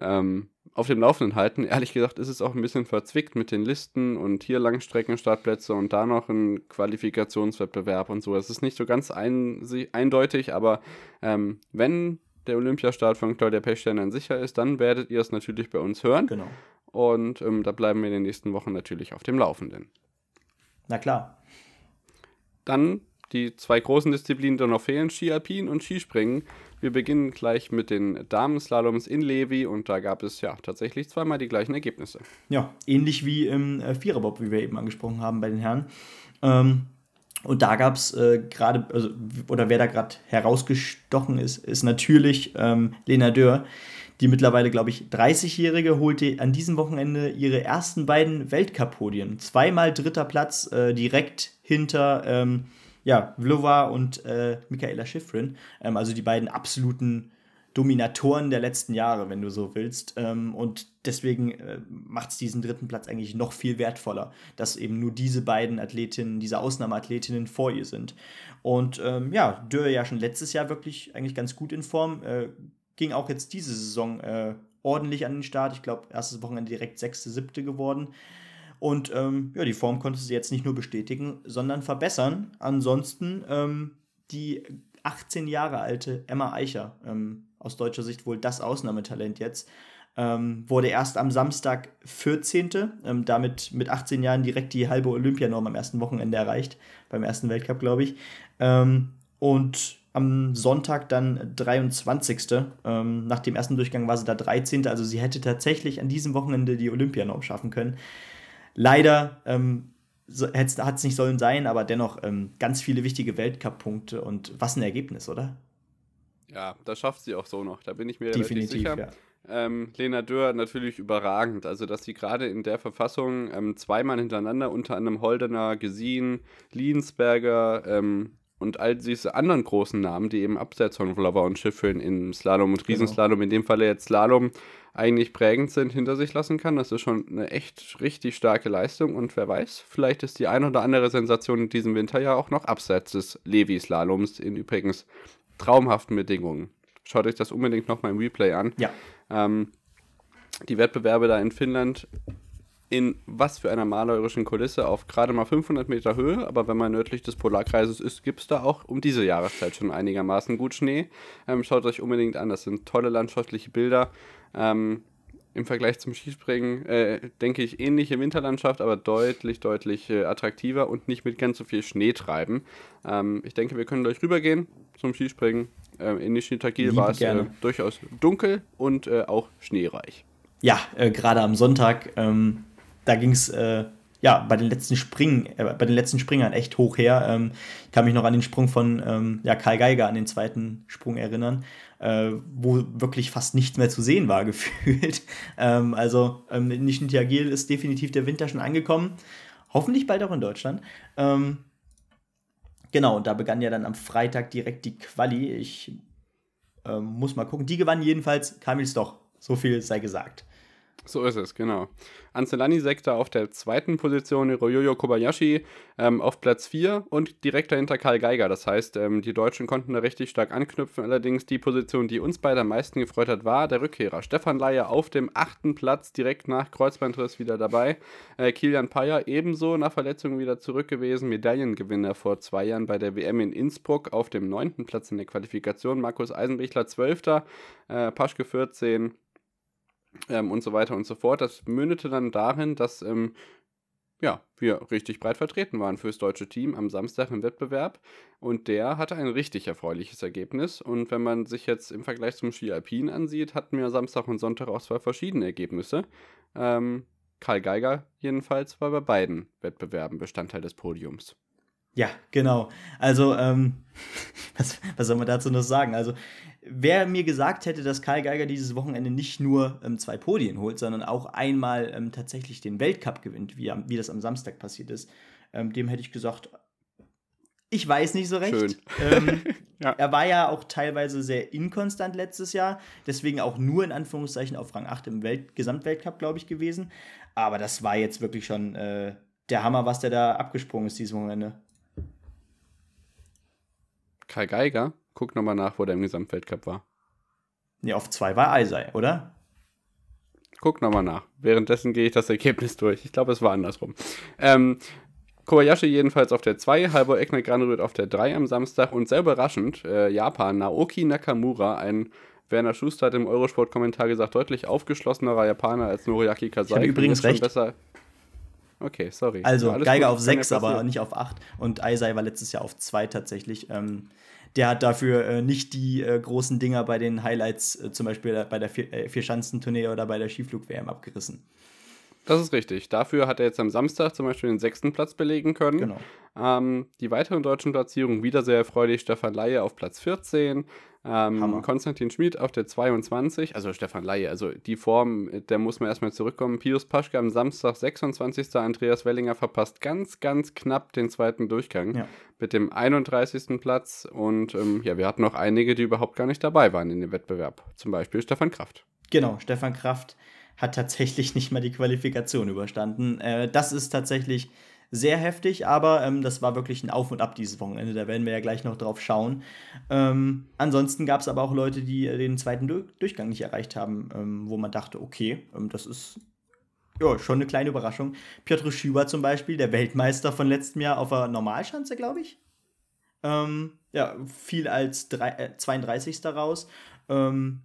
ähm, auf dem Laufenden halten. Ehrlich gesagt ist es auch ein bisschen verzwickt mit den Listen und hier Langstreckenstartplätze und da noch ein Qualifikationswettbewerb und so. Es ist nicht so ganz ein, eindeutig, aber ähm, wenn der Olympiastart von Claudia Pechstein dann sicher ist, dann werdet ihr es natürlich bei uns hören. Genau. Und ähm, da bleiben wir in den nächsten Wochen natürlich auf dem Laufenden. Na klar. Dann die zwei großen Disziplinen, die noch fehlen, Ski Alpin und Skispringen. Wir beginnen gleich mit den Damenslaloms in Levi und da gab es ja tatsächlich zweimal die gleichen Ergebnisse. Ja, ähnlich wie im äh, Viererbob, wie wir eben angesprochen haben bei den Herren. Ähm, und da gab es äh, gerade, also, oder wer da gerade herausgestochen ist, ist natürlich ähm, Lena Dörr. Die mittlerweile, glaube ich, 30-Jährige holte an diesem Wochenende ihre ersten beiden Weltcup-Podien. Zweimal dritter Platz, äh, direkt hinter ähm, ja, Vlova und äh, Michaela Schifrin, ähm, also die beiden absoluten Dominatoren der letzten Jahre, wenn du so willst. Ähm, und deswegen äh, macht es diesen dritten Platz eigentlich noch viel wertvoller, dass eben nur diese beiden Athletinnen, diese Ausnahmeathletinnen vor ihr sind. Und ähm, ja, Dürr ja schon letztes Jahr wirklich eigentlich ganz gut in Form, äh, ging auch jetzt diese Saison äh, ordentlich an den Start. Ich glaube, erstes Wochenende direkt sechste, siebte geworden. Und ähm, ja, die Form konnte sie jetzt nicht nur bestätigen, sondern verbessern. Ansonsten ähm, die 18 Jahre alte Emma Eicher, ähm, aus deutscher Sicht wohl das Ausnahmetalent jetzt, ähm, wurde erst am Samstag 14. Ähm, damit mit 18 Jahren direkt die halbe Olympianorm am ersten Wochenende erreicht, beim ersten Weltcup, glaube ich. Ähm, und am Sonntag dann 23. Ähm, nach dem ersten Durchgang war sie da 13. Also sie hätte tatsächlich an diesem Wochenende die Olympianorm schaffen können. Leider ähm, so, hat es nicht sollen sein, aber dennoch ähm, ganz viele wichtige Weltcup-Punkte und was ein Ergebnis, oder? Ja, das schafft sie auch so noch, da bin ich mir Definitiv, sicher. Ja. Ähm, Lena Dörr natürlich überragend. Also, dass sie gerade in der Verfassung ähm, zweimal hintereinander, unter anderem Holdener, Gesien, Liensberger ähm, und all diese anderen großen Namen, die eben abseits von Vlova und Schiffrin im Slalom und genau. Riesenslalom, genau. in dem Falle jetzt Slalom, eigentlich prägend sind, hinter sich lassen kann. Das ist schon eine echt richtig starke Leistung und wer weiß, vielleicht ist die ein oder andere Sensation in diesem Winter ja auch noch abseits des Levi-Slaloms in übrigens traumhaften Bedingungen. Schaut euch das unbedingt nochmal im Replay an. Ja. Ähm, die Wettbewerbe da in Finnland in was für einer malerischen Kulisse auf gerade mal 500 Meter Höhe, aber wenn man nördlich des Polarkreises ist, gibt es da auch um diese Jahreszeit schon einigermaßen gut Schnee. Ähm, schaut euch unbedingt an, das sind tolle landschaftliche Bilder. Ähm, Im Vergleich zum Skispringen äh, denke ich ähnliche Winterlandschaft, aber deutlich, deutlich äh, attraktiver und nicht mit ganz so viel Schnee treiben. Ähm, ich denke, wir können gleich rübergehen zum Skispringen. Ähm, in Nishitagil war es äh, durchaus dunkel und äh, auch schneereich. Ja, äh, gerade am Sonntag ähm, da ging es äh, ja bei den letzten Springen, äh, bei den letzten Springern echt hoch her. Ähm, ich kann mich noch an den Sprung von ähm, ja, Karl Geiger, an den zweiten Sprung erinnern, äh, wo wirklich fast nichts mehr zu sehen war, [LAUGHS] gefühlt. ähm, also ähm, in Nischnitiagil ist definitiv der Winter schon angekommen. Hoffentlich bald auch in Deutschland. Ähm, genau, und da begann ja dann am Freitag direkt die Quali. Ich ähm, muss mal gucken. Die gewann jedenfalls Kamil Stoch. So viel sei gesagt. So ist es, genau. Ancelani sekte auf der zweiten Position, Hiroyoyo Kobayashi ähm, auf Platz 4 und direkt dahinter Karl Geiger. Das heißt, ähm, die Deutschen konnten da richtig stark anknüpfen. Allerdings die Position, die uns beide am meisten gefreut hat, war der Rückkehrer. Stefan Leier auf dem achten Platz, direkt nach Kreuzbandriss wieder dabei. Äh, Kilian Payer ebenso nach Verletzung wieder zurück gewesen. Medaillengewinner vor zwei Jahren bei der WM in Innsbruck auf dem neunten Platz in der Qualifikation. Markus Eisenbichler 12. Äh, Paschke 14 ähm, und so weiter und so fort. Das mündete dann darin, dass ähm, ja, wir richtig breit vertreten waren fürs deutsche Team am Samstag im Wettbewerb. Und der hatte ein richtig erfreuliches Ergebnis. Und wenn man sich jetzt im Vergleich zum Ski Alpin ansieht, hatten wir Samstag und Sonntag auch zwei verschiedene Ergebnisse. Ähm, Karl Geiger jedenfalls war bei beiden Wettbewerben Bestandteil des Podiums. Ja, genau. Also, ähm, [LAUGHS] was, was soll man dazu noch sagen? Also, wer mir gesagt hätte, dass Karl Geiger dieses Wochenende nicht nur ähm, zwei Podien holt, sondern auch einmal ähm, tatsächlich den Weltcup gewinnt, wie, wie das am Samstag passiert ist, ähm, dem hätte ich gesagt, ich weiß nicht so recht. Ähm, [LAUGHS] ja. Er war ja auch teilweise sehr inkonstant letztes Jahr, deswegen auch nur in Anführungszeichen auf Rang 8 im Welt Gesamtweltcup, glaube ich, gewesen. Aber das war jetzt wirklich schon äh, der Hammer, was der da abgesprungen ist dieses Wochenende. Karl Geiger? Guck nochmal nach, wo der im Gesamtweltcup war. Ja, auf zwei war Eisei, oder? Guck nochmal nach. Währenddessen gehe ich das Ergebnis durch. Ich glaube, es war andersrum. Ähm, Kobayashi jedenfalls auf der 2, Halbo Eckner Graneröd auf der 3 am Samstag und sehr überraschend, äh, Japan, Naoki Nakamura, ein Werner Schuster hat im Eurosport-Kommentar gesagt, deutlich aufgeschlossenerer Japaner als Noriaki Kasai. Ich habe übrigens recht. Besser Okay, sorry. Also Geiger auf 6, aber nicht auf 8. Und Eisei war letztes Jahr auf 2 tatsächlich. Ähm, der hat dafür äh, nicht die äh, großen Dinger bei den Highlights, äh, zum Beispiel bei der Vier, äh, Vierschanzentournee oder bei der Skiflug-WM abgerissen. Das ist richtig. Dafür hat er jetzt am Samstag zum Beispiel den sechsten Platz belegen können. Genau. Ähm, die weiteren deutschen Platzierungen wieder sehr erfreulich. Stefan Laie auf Platz 14, ähm, Konstantin Schmid auf der 22, also Stefan Laie, also die Form, der muss man erstmal zurückkommen. Pius Paschke am Samstag 26. Andreas Wellinger verpasst ganz, ganz knapp den zweiten Durchgang ja. mit dem 31. Platz. Und ähm, ja, wir hatten noch einige, die überhaupt gar nicht dabei waren in dem Wettbewerb. Zum Beispiel Stefan Kraft. Genau, Stefan Kraft hat tatsächlich nicht mal die Qualifikation überstanden. Äh, das ist tatsächlich sehr heftig, aber ähm, das war wirklich ein Auf und Ab dieses Wochenende. Da werden wir ja gleich noch drauf schauen. Ähm, ansonsten gab es aber auch Leute, die äh, den zweiten du Durchgang nicht erreicht haben, ähm, wo man dachte, okay, ähm, das ist ja, schon eine kleine Überraschung. Piotr Schüber zum Beispiel, der Weltmeister von letztem Jahr auf der Normalschanze, glaube ich. Ähm, ja, fiel als drei, äh, 32. raus. Ähm,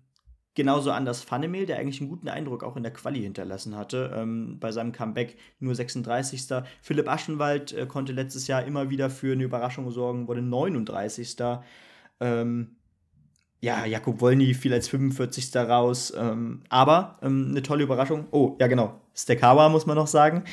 Genauso Anders Fannemel, der eigentlich einen guten Eindruck auch in der Quali hinterlassen hatte, ähm, bei seinem Comeback nur 36. Philipp Aschenwald äh, konnte letztes Jahr immer wieder für eine Überraschung sorgen, wurde 39. Ähm, ja, Jakub Wolny fiel als 45. raus, ähm, aber ähm, eine tolle Überraschung. Oh, ja genau, Stekawa muss man noch sagen.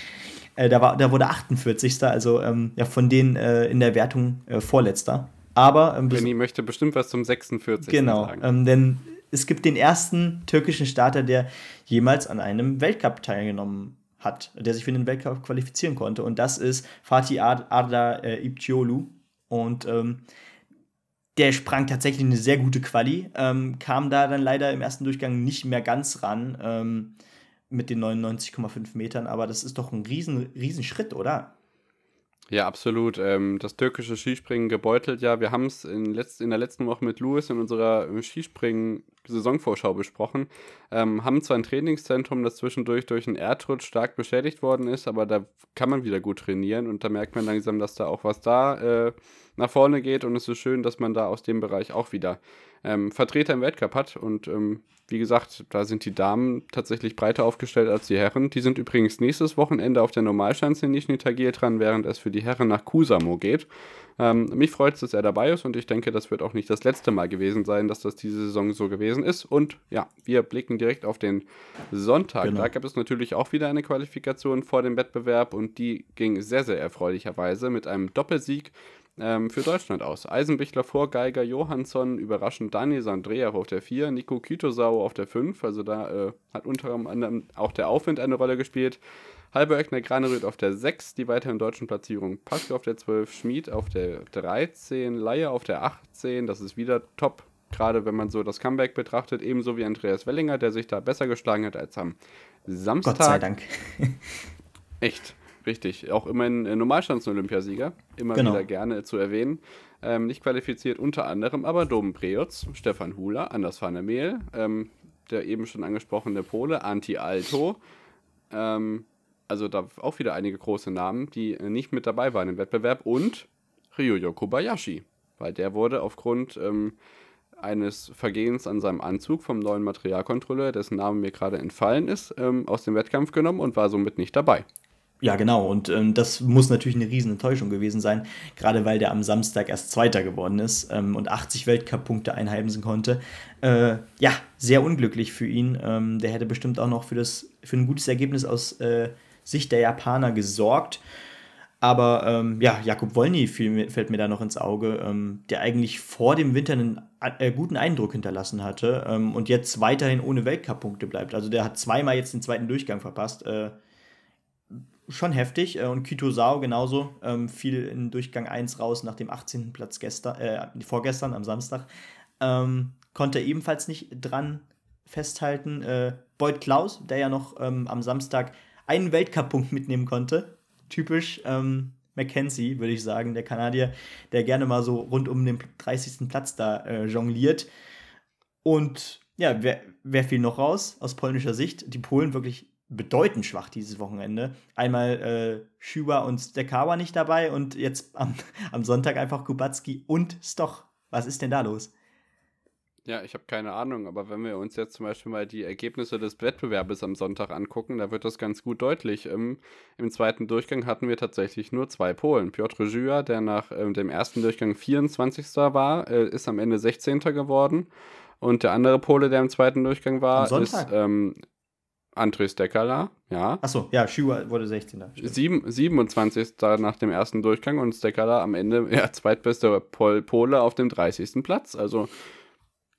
Äh, da, war, da wurde 48. Also ähm, ja, von denen äh, in der Wertung äh, vorletzter. Aber ähm, Benny möchte bestimmt was zum 46. Genau, sagen. Ähm, denn es gibt den ersten türkischen Starter, der jemals an einem Weltcup teilgenommen hat, der sich für den Weltcup qualifizieren konnte. Und das ist Fatih Arda äh, Ipciolu. Und ähm, der sprang tatsächlich eine sehr gute Quali, ähm, kam da dann leider im ersten Durchgang nicht mehr ganz ran ähm, mit den 99,5 Metern. Aber das ist doch ein riesen, riesen Schritt, oder? Ja, absolut. Ähm, das türkische Skispringen gebeutelt ja. Wir haben es in, in der letzten Woche mit Louis in unserer Skispringen-Saisonvorschau besprochen. Ähm, haben zwar ein Trainingszentrum, das zwischendurch durch einen Erdrutsch stark beschädigt worden ist, aber da kann man wieder gut trainieren und da merkt man langsam, dass da auch was da äh, nach vorne geht und es ist schön, dass man da aus dem Bereich auch wieder ähm, Vertreter im Weltcup hat. Und ähm, wie gesagt, da sind die Damen tatsächlich breiter aufgestellt als die Herren. Die sind übrigens nächstes Wochenende auf der Normalschanze in Nizhny Tagil dran, während es für die Herren nach Kusamo geht. Ähm, mich freut es, dass er dabei ist und ich denke, das wird auch nicht das letzte Mal gewesen sein, dass das diese Saison so gewesen ist. Und ja, wir blicken direkt auf den Sonntag. Genau. Da gab es natürlich auch wieder eine Qualifikation vor dem Wettbewerb und die ging sehr, sehr erfreulicherweise mit einem Doppelsieg ähm, für Deutschland aus. Eisenbichler vor Geiger Johansson, überraschend Daniel Sandreev auf der 4, Nico Kitosau auf der 5, also da äh, hat unter anderem auch der Aufwind eine Rolle gespielt. Halber Eckner Graneröd auf der 6, die weiteren deutschen Platzierungen. Paske auf der 12, Schmid auf der 13, Laie auf der 18, das ist wieder top, gerade wenn man so das Comeback betrachtet, ebenso wie Andreas Wellinger, der sich da besser geschlagen hat als am Samstag. Gott sei Dank. Echt. Richtig, auch immerhin äh, Normalstands-Olympiasieger, immer genau. wieder gerne zu erwähnen. Ähm, nicht qualifiziert unter anderem aber Dom Preutz, Stefan Huler, Anders van der Mehl, ähm, der eben schon angesprochene Pole, Anti Alto. Ähm, also da auch wieder einige große Namen, die äh, nicht mit dabei waren im Wettbewerb und Ryuyo Kobayashi, weil der wurde aufgrund ähm, eines Vergehens an seinem Anzug vom neuen Materialkontrolleur, dessen Name mir gerade entfallen ist, ähm, aus dem Wettkampf genommen und war somit nicht dabei. Ja, genau. Und ähm, das muss natürlich eine riesen Enttäuschung gewesen sein, gerade weil der am Samstag erst Zweiter geworden ist ähm, und 80 Weltcup-Punkte einheimsen konnte. Äh, ja, sehr unglücklich für ihn. Ähm, der hätte bestimmt auch noch für, das, für ein gutes Ergebnis aus äh, Sicht der Japaner gesorgt. Aber ähm, ja, Jakub Wolny fällt mir da noch ins Auge, ähm, der eigentlich vor dem Winter einen äh, guten Eindruck hinterlassen hatte ähm, und jetzt weiterhin ohne Weltcup-Punkte bleibt. Also der hat zweimal jetzt den zweiten Durchgang verpasst. Schon heftig. Äh, und Kito Sao genauso ähm, fiel in Durchgang 1 raus nach dem 18. Platz gestern, äh, vorgestern am Samstag. Ähm, konnte ebenfalls nicht dran festhalten. Äh, Boyd Klaus, der ja noch ähm, am Samstag einen Weltcup-Punkt mitnehmen konnte. Typisch ähm, Mackenzie, würde ich sagen, der Kanadier, der gerne mal so rund um den 30. Platz da äh, jongliert. Und ja, wer, wer fiel noch raus aus polnischer Sicht? Die Polen wirklich bedeutend schwach dieses Wochenende. Einmal äh, Schüber und Stekawa nicht dabei und jetzt am, [LAUGHS] am Sonntag einfach Kubacki und Stoch. Was ist denn da los? Ja, ich habe keine Ahnung, aber wenn wir uns jetzt zum Beispiel mal die Ergebnisse des Wettbewerbes am Sonntag angucken, da wird das ganz gut deutlich. Im, im zweiten Durchgang hatten wir tatsächlich nur zwei Polen. Piotr Żyła, der nach ähm, dem ersten Durchgang 24. war, äh, ist am Ende 16. geworden. Und der andere Pole, der im zweiten Durchgang war, ist ähm, Andres Dekala, ja. Achso, ja, Schua wurde 16. Sieben, 27. nach dem ersten Durchgang und Stekala am Ende, [LAUGHS] ja, zweitbester Pol Pole auf dem 30. Platz. Also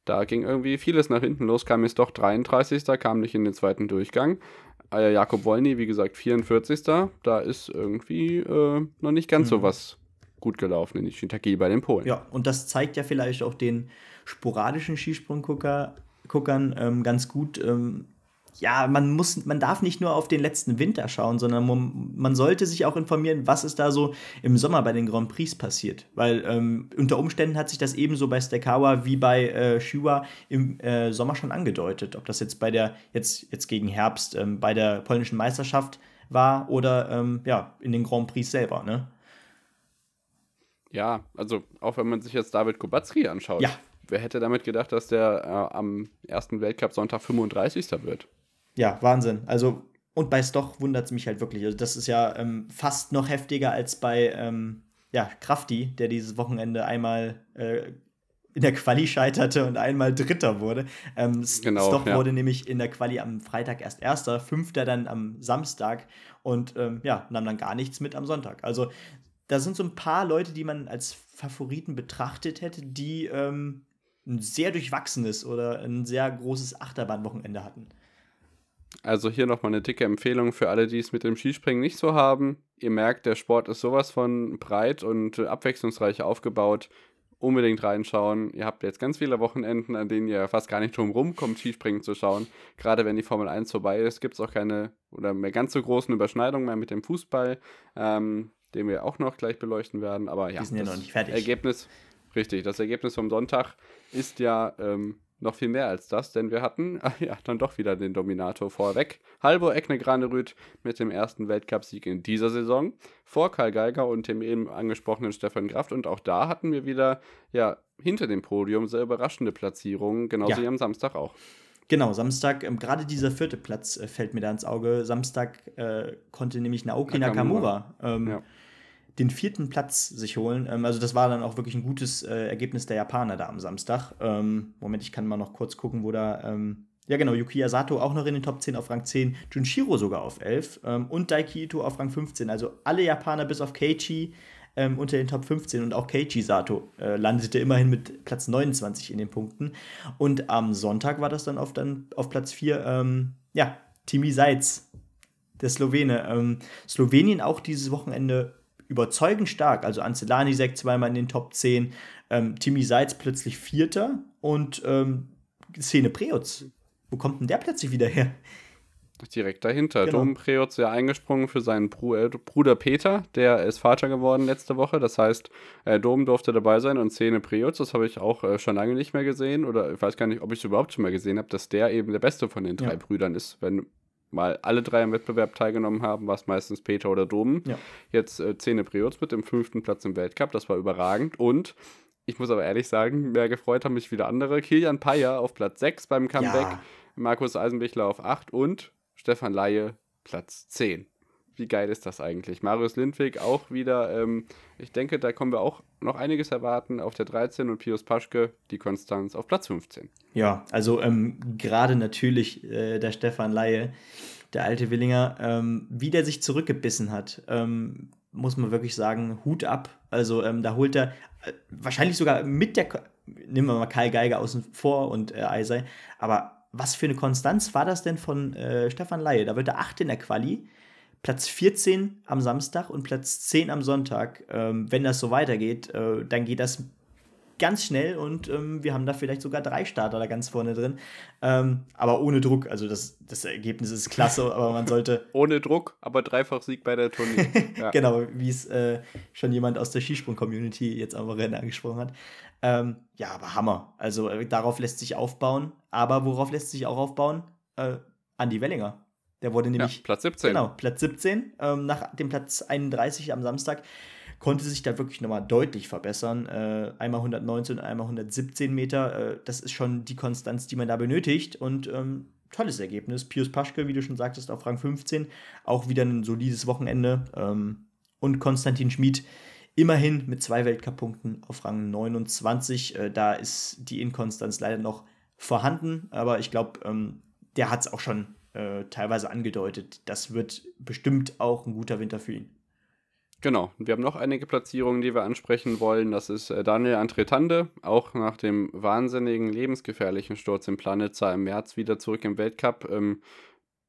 da ging irgendwie vieles nach hinten los, kam jetzt doch 33. kam nicht in den zweiten Durchgang. Äh, Jakob Wolny, wie gesagt, 44. Da ist irgendwie äh, noch nicht ganz mhm. so was gut gelaufen in Ishitaki bei den Polen. Ja, und das zeigt ja vielleicht auch den sporadischen Skisprungguckern ähm, ganz gut, ähm, ja, man muss, man darf nicht nur auf den letzten Winter schauen, sondern man, sollte sich auch informieren, was ist da so im Sommer bei den Grand Prix passiert. Weil ähm, unter Umständen hat sich das ebenso bei Stekawa wie bei äh, Shiwa im äh, Sommer schon angedeutet. Ob das jetzt bei der, jetzt, jetzt gegen Herbst, ähm, bei der polnischen Meisterschaft war oder ähm, ja, in den Grand Prix selber, ne? Ja, also auch wenn man sich jetzt David Kubacki anschaut. Ja. Wer hätte damit gedacht, dass der äh, am ersten Weltcup Sonntag 35. wird? Ja, Wahnsinn. Also, und bei Stoch wundert es mich halt wirklich. Also, das ist ja ähm, fast noch heftiger als bei ähm, ja, Krafti, der dieses Wochenende einmal äh, in der Quali scheiterte und einmal Dritter wurde. Ähm, genau, Stoch ja. wurde nämlich in der Quali am Freitag erst Erster, Fünfter dann am Samstag und ähm, ja, nahm dann gar nichts mit am Sonntag. Also da sind so ein paar Leute, die man als Favoriten betrachtet hätte, die ähm, ein sehr durchwachsenes oder ein sehr großes Achterbahnwochenende hatten. Also hier nochmal eine dicke Empfehlung für alle, die es mit dem Skispringen nicht so haben. Ihr merkt, der Sport ist sowas von breit und abwechslungsreich aufgebaut. Unbedingt reinschauen. Ihr habt jetzt ganz viele Wochenenden, an denen ihr fast gar nicht drum rumkommt, Skispringen zu schauen. Gerade wenn die Formel 1 vorbei ist, gibt es auch keine oder mehr ganz so großen Überschneidungen mehr mit dem Fußball, ähm, den wir auch noch gleich beleuchten werden. Aber ja, die sind ja noch nicht fertig. Ergebnis, richtig, das Ergebnis vom Sonntag ist ja ähm, noch viel mehr als das, denn wir hatten ach [LAUGHS] ja dann doch wieder den Dominator vorweg. Halvor Ekne Granerüth mit dem ersten Weltcupsieg in dieser Saison vor Karl Geiger und dem eben angesprochenen Stefan Kraft. Und auch da hatten wir wieder ja hinter dem Podium sehr überraschende Platzierungen, genauso ja. wie am Samstag auch. Genau, Samstag, ähm, gerade dieser vierte Platz äh, fällt mir da ins Auge. Samstag äh, konnte nämlich Naoki Nakamura, Nakamura ähm, ja den vierten Platz sich holen. Ähm, also das war dann auch wirklich ein gutes äh, Ergebnis der Japaner da am Samstag. Ähm, Moment, ich kann mal noch kurz gucken, wo da... Ähm, ja, genau, Yukiya Sato auch noch in den Top 10 auf Rang 10, Junshiro sogar auf 11 ähm, und Daiki Ito auf Rang 15. Also alle Japaner bis auf Keiichi ähm, unter den Top 15 und auch Keiichi Sato äh, landete immerhin mit Platz 29 in den Punkten. Und am Sonntag war das dann auf, dann auf Platz 4, ähm, ja, Timi Seitz, der Slowene. Ähm, Slowenien auch dieses Wochenende überzeugend stark. Also Ancelani Sek zweimal in den Top 10, ähm, Timmy Seitz plötzlich Vierter und ähm, Szene Preutz. Wo kommt denn der plötzlich wieder her? Direkt dahinter. Genau. Dom Preutz ja eingesprungen für seinen äh, Bruder Peter, der ist Vater geworden letzte Woche. Das heißt, äh, Dom durfte dabei sein und Szene Preutz, das habe ich auch äh, schon lange nicht mehr gesehen oder ich weiß gar nicht, ob ich es überhaupt schon mal gesehen habe, dass der eben der beste von den drei ja. Brüdern ist, wenn mal alle drei im Wettbewerb teilgenommen haben, war es meistens Peter oder Dom. Ja. Jetzt äh, Zene Priots mit dem fünften Platz im Weltcup, das war überragend. Und ich muss aber ehrlich sagen, mehr gefreut haben mich wieder andere. Kilian Payer auf Platz 6 beim Comeback, ja. Markus Eisenbichler auf 8 und Stefan Laie Platz 10. wie geil ist das eigentlich? Marius Lindwig auch wieder, ähm, ich denke, da kommen wir auch noch einiges erwarten auf der 13 und Pius Paschke, die Konstanz auf Platz 15. Ja, also ähm, gerade natürlich äh, der Stefan Laie, der alte Willinger, ähm, wie der sich zurückgebissen hat, ähm, muss man wirklich sagen, Hut ab. Also ähm, da holt er äh, wahrscheinlich sogar mit der, nehmen wir mal Kai Geiger außen vor und äh, Eisei, aber was für eine Konstanz war das denn von äh, Stefan Laie? Da wird er 8 in der Quali, Platz 14 am Samstag und Platz 10 am Sonntag. Ähm, wenn das so weitergeht, äh, dann geht das ganz schnell und ähm, wir haben da vielleicht sogar drei Starter da ganz vorne drin. Ähm, aber ohne Druck. Also das, das Ergebnis ist klasse, aber man sollte. [LAUGHS] ohne Druck, aber dreifach Sieg bei der Tournee. [LAUGHS] Ja. genau, wie es äh, schon jemand aus der Skisprung-Community jetzt am Rennen angesprochen hat. Ähm, ja, aber Hammer. Also äh, darauf lässt sich aufbauen. Aber worauf lässt sich auch aufbauen? Äh, Andi Wellinger. Der wurde nämlich. Ja, Platz 17. Genau, Platz 17. Ähm, nach dem Platz 31 am Samstag konnte sich da wirklich nochmal deutlich verbessern. Äh, einmal 119 und einmal 117 Meter. Äh, das ist schon die Konstanz, die man da benötigt. Und ähm, tolles Ergebnis. Pius Paschke, wie du schon sagtest, auf Rang 15. Auch wieder ein solides Wochenende. Ähm, und Konstantin Schmid immerhin mit zwei Weltcup-Punkten auf Rang 29. Äh, da ist die Inkonstanz leider noch vorhanden. Aber ich glaube, ähm, der hat es auch schon äh, teilweise angedeutet. Das wird bestimmt auch ein guter Winter für ihn. Genau, wir haben noch einige Platzierungen, die wir ansprechen wollen. Das ist äh, Daniel Antretande, auch nach dem wahnsinnigen, lebensgefährlichen Sturz im Planitza im März wieder zurück im Weltcup. Ähm,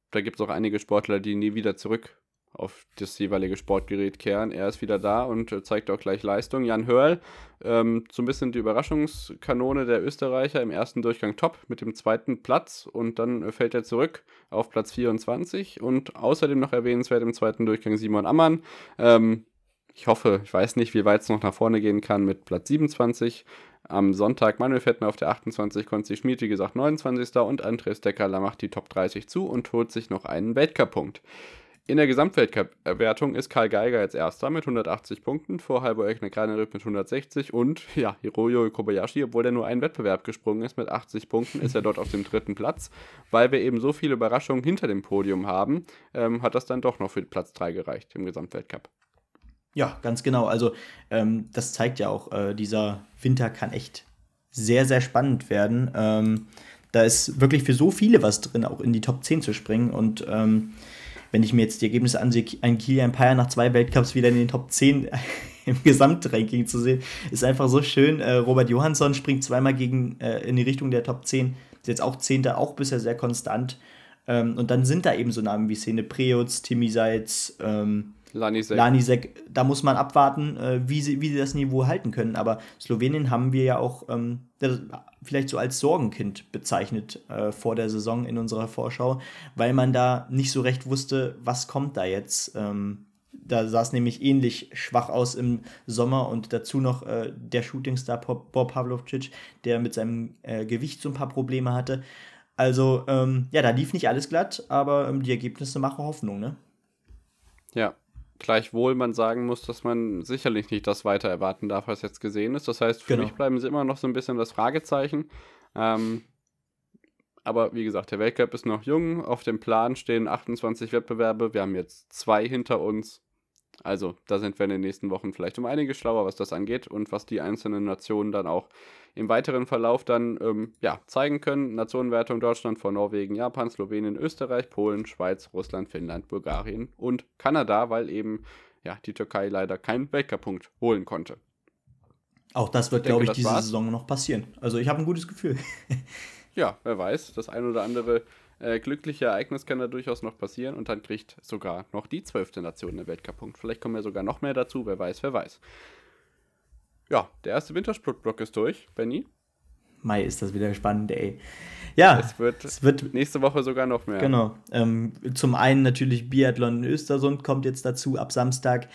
da gibt es auch einige Sportler, die nie wieder zurück auf das jeweilige Sportgerät kehren. Er ist wieder da und äh, zeigt auch gleich Leistung. Jan Hörl, ähm, so ein bisschen die Überraschungskanone der Österreicher im ersten Durchgang top mit dem zweiten Platz und dann äh, fällt er zurück auf Platz 24 und außerdem noch erwähnenswert im zweiten Durchgang Simon Ammann. Ähm, ich hoffe, ich weiß nicht, wie weit es noch nach vorne gehen kann mit Platz 27. Am Sonntag Manuel Fettner auf der 28, Konzi Schmid, wie gesagt, 29. und Andres Deckerler macht die Top 30 zu und holt sich noch einen Weltcup-Punkt. In der Gesamtweltcup-Wertung ist Karl Geiger jetzt Erster mit 180 Punkten, vor Halvor Oekne Kranerüb mit 160 und ja, Hiroyo Kobayashi, obwohl er nur einen Wettbewerb gesprungen ist mit 80 Punkten, ist er dort auf dem dritten Platz. Weil wir eben so viele Überraschungen hinter dem Podium haben, ähm, hat das dann doch noch für Platz 3 gereicht im Gesamtweltcup. Ja, ganz genau. Also ähm, das zeigt ja auch, äh, dieser Winter kann echt sehr, sehr spannend werden. Ähm, da ist wirklich für so viele was drin, auch in die Top 10 zu springen und ähm, wenn ich mir jetzt die Ergebnisse ansehe, ein Kilian Empire nach zwei Weltcups wieder in den Top 10 [LAUGHS] im Gesamtranking zu sehen, ist einfach so schön. Äh, Robert Johansson springt zweimal gegen, äh, in die Richtung der Top 10, ist jetzt auch Zehnter, auch bisher sehr konstant. Ähm, und dann sind da eben so Namen wie Szene Preutz, Timmy Seitz, ähm, Lanisek. Lanisek. Da muss man abwarten, äh, wie, sie, wie sie das Niveau halten können. Aber Slowenien haben wir ja auch ähm, vielleicht so als Sorgenkind bezeichnet äh, vor der Saison in unserer Vorschau, weil man da nicht so recht wusste, was kommt da jetzt. Ähm, da sah es nämlich ähnlich schwach aus im Sommer und dazu noch äh, der Shootingstar Bob Pavlovcic, der mit seinem äh, Gewicht so ein paar Probleme hatte. Also, ähm, ja, da lief nicht alles glatt, aber ähm, die Ergebnisse machen Hoffnung, ne? Ja, Gleichwohl man sagen muss, dass man sicherlich nicht das weiter erwarten darf, was jetzt gesehen ist. Das heißt, für genau. mich bleiben sie immer noch so ein bisschen das Fragezeichen. Ähm, aber wie gesagt, der Weltcup ist noch jung. Auf dem Plan stehen 28 Wettbewerbe. Wir haben jetzt zwei hinter uns. Also, da sind wir in den nächsten Wochen vielleicht um einiges schlauer, was das angeht und was die einzelnen Nationen dann auch im weiteren Verlauf dann ähm, ja, zeigen können. Nationenwertung Deutschland vor Norwegen, Japan, Slowenien, Österreich, Polen, Schweiz, Russland, Finnland, Bulgarien und Kanada, weil eben ja, die Türkei leider keinen Weltcup-Punkt holen konnte. Auch das wird, glaube ich, diese war's. Saison noch passieren. Also ich habe ein gutes Gefühl. [LAUGHS] ja, wer weiß. Das ein oder andere äh, glückliche Ereignis kann da durchaus noch passieren und dann kriegt sogar noch die zwölfte Nation den Weltcup-Punkt. Vielleicht kommen ja sogar noch mehr dazu, wer weiß, wer weiß. Ja, der erste Wintersportblock ist durch. Benny? Mai ist das wieder spannend, ey. Ja, es wird, es wird nächste Woche sogar noch mehr. Genau. Ähm, zum einen natürlich Biathlon in Östersund kommt jetzt dazu ab Samstag.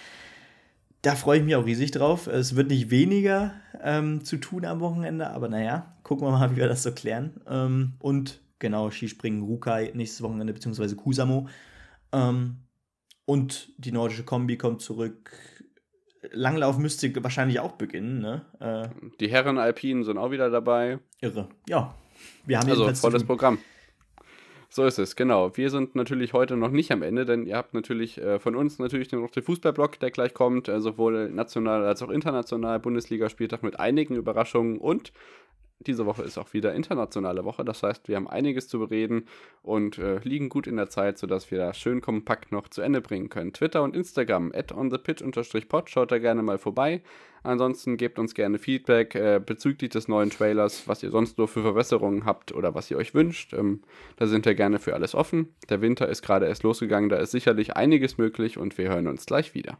Da freue ich mich auch riesig drauf. Es wird nicht weniger ähm, zu tun am Wochenende, aber naja, gucken wir mal, [LAUGHS] wie wir das so klären. Ähm, und genau, Skispringen Rukai nächstes Wochenende, beziehungsweise Kusamo. Ähm, und die nordische Kombi kommt zurück. Langlauf müsste wahrscheinlich auch beginnen. Ne? Äh, die Herren Alpinen sind auch wieder dabei. Irre. Ja. Wir haben also volles Programm. So ist es, genau. Wir sind natürlich heute noch nicht am Ende, denn ihr habt natürlich äh, von uns natürlich noch den Fußballblock, der gleich kommt, äh, sowohl national als auch international, Bundesligaspieltag mit einigen Überraschungen und diese Woche ist auch wieder internationale Woche. Das heißt, wir haben einiges zu bereden und äh, liegen gut in der Zeit, sodass wir das schön kompakt noch zu Ende bringen können. Twitter und Instagram, at onthepitch-pod, schaut da gerne mal vorbei. Ansonsten gebt uns gerne Feedback äh, bezüglich des neuen Trailers, was ihr sonst nur für Verbesserungen habt oder was ihr euch wünscht. Ähm, da sind wir gerne für alles offen. Der Winter ist gerade erst losgegangen, da ist sicherlich einiges möglich und wir hören uns gleich wieder.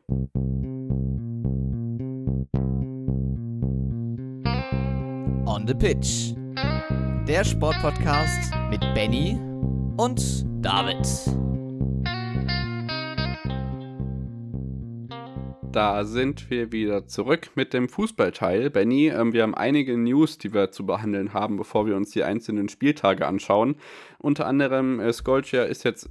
On the Pitch. Der Sportpodcast mit Benny und David. Da sind wir wieder zurück mit dem Fußballteil. Benny, ähm, wir haben einige News, die wir zu behandeln haben, bevor wir uns die einzelnen Spieltage anschauen. Unter anderem, äh, Skolcia ist jetzt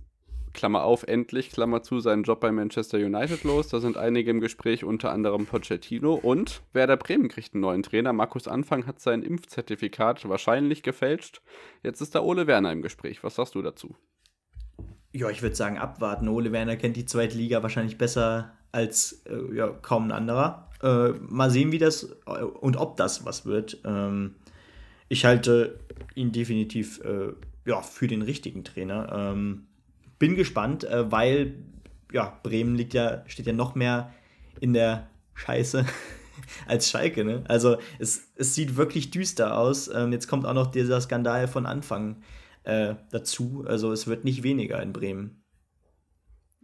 Klammer auf, endlich, Klammer zu, seinen Job bei Manchester United los. Da sind einige im Gespräch, unter anderem Pochettino. Und Werder Bremen kriegt einen neuen Trainer. Markus Anfang hat sein Impfzertifikat wahrscheinlich gefälscht. Jetzt ist da Ole Werner im Gespräch. Was sagst du dazu? Ja, ich würde sagen, abwarten. Ole Werner kennt die zweite Liga wahrscheinlich besser als äh, ja, kaum ein anderer. Äh, mal sehen, wie das äh, und ob das was wird. Ähm, ich halte ihn definitiv äh, ja, für den richtigen Trainer. Ähm, bin gespannt, äh, weil ja, Bremen liegt ja, steht ja noch mehr in der Scheiße [LAUGHS] als Schalke. Ne? Also es, es sieht wirklich düster aus. Ähm, jetzt kommt auch noch dieser Skandal von Anfang äh, dazu. Also es wird nicht weniger in Bremen.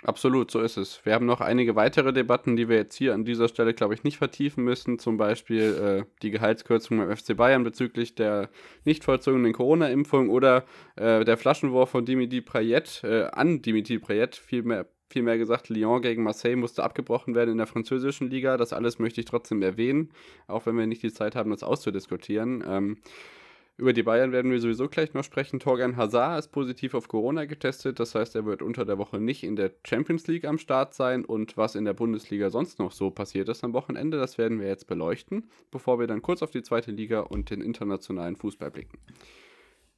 Absolut, so ist es. Wir haben noch einige weitere Debatten, die wir jetzt hier an dieser Stelle, glaube ich, nicht vertiefen müssen. Zum Beispiel äh, die Gehaltskürzung beim FC Bayern bezüglich der nicht vollzogenen Corona-Impfung oder äh, der Flaschenwurf von Dimitri Payet äh, an Dimitri Payet, vielmehr vielmehr gesagt, Lyon gegen Marseille musste abgebrochen werden in der französischen Liga. Das alles möchte ich trotzdem erwähnen, auch wenn wir nicht die Zeit haben, das auszudiskutieren. Ähm, über die Bayern werden wir sowieso gleich noch sprechen. Torgan Hazard ist positiv auf Corona getestet. Das heißt, er wird unter der Woche nicht in der Champions League am Start sein. Und was in der Bundesliga sonst noch so passiert ist am Wochenende, das werden wir jetzt beleuchten, bevor wir dann kurz auf die zweite Liga und den internationalen Fußball blicken.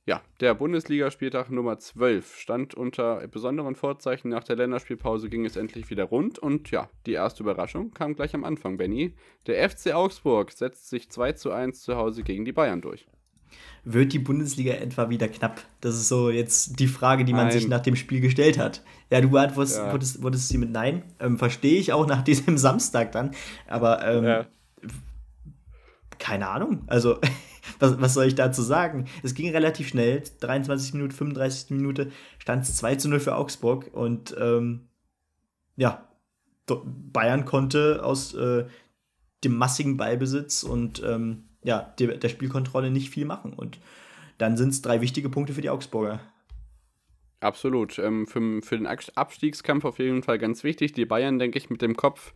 Ja, der Bundesligaspieltag Nummer 12 stand unter besonderen Vorzeichen. Nach der Länderspielpause ging es endlich wieder rund und ja, die erste Überraschung kam gleich am Anfang, Benny. Der FC Augsburg setzt sich 2 zu 1 zu Hause gegen die Bayern durch. Wird die Bundesliga etwa wieder knapp? Das ist so jetzt die Frage, die man nein. sich nach dem Spiel gestellt hat. Ja, du beantwortest ja. wurdest, wurdest sie mit Nein. Ähm, Verstehe ich auch nach [LAUGHS] diesem Samstag dann. Aber ähm, ja. keine Ahnung. Also, [LAUGHS] was, was soll ich dazu sagen? Es ging relativ schnell. 23 Minuten, 35 Minute stand es 2 zu 0 für Augsburg. Und ähm, ja, Bayern konnte aus äh, dem massigen Ballbesitz und ähm, ja, der, der Spielkontrolle nicht viel machen. Und dann sind es drei wichtige Punkte für die Augsburger. Absolut. Ähm, für, für den Abstiegskampf auf jeden Fall ganz wichtig. Die Bayern, denke ich, mit dem Kopf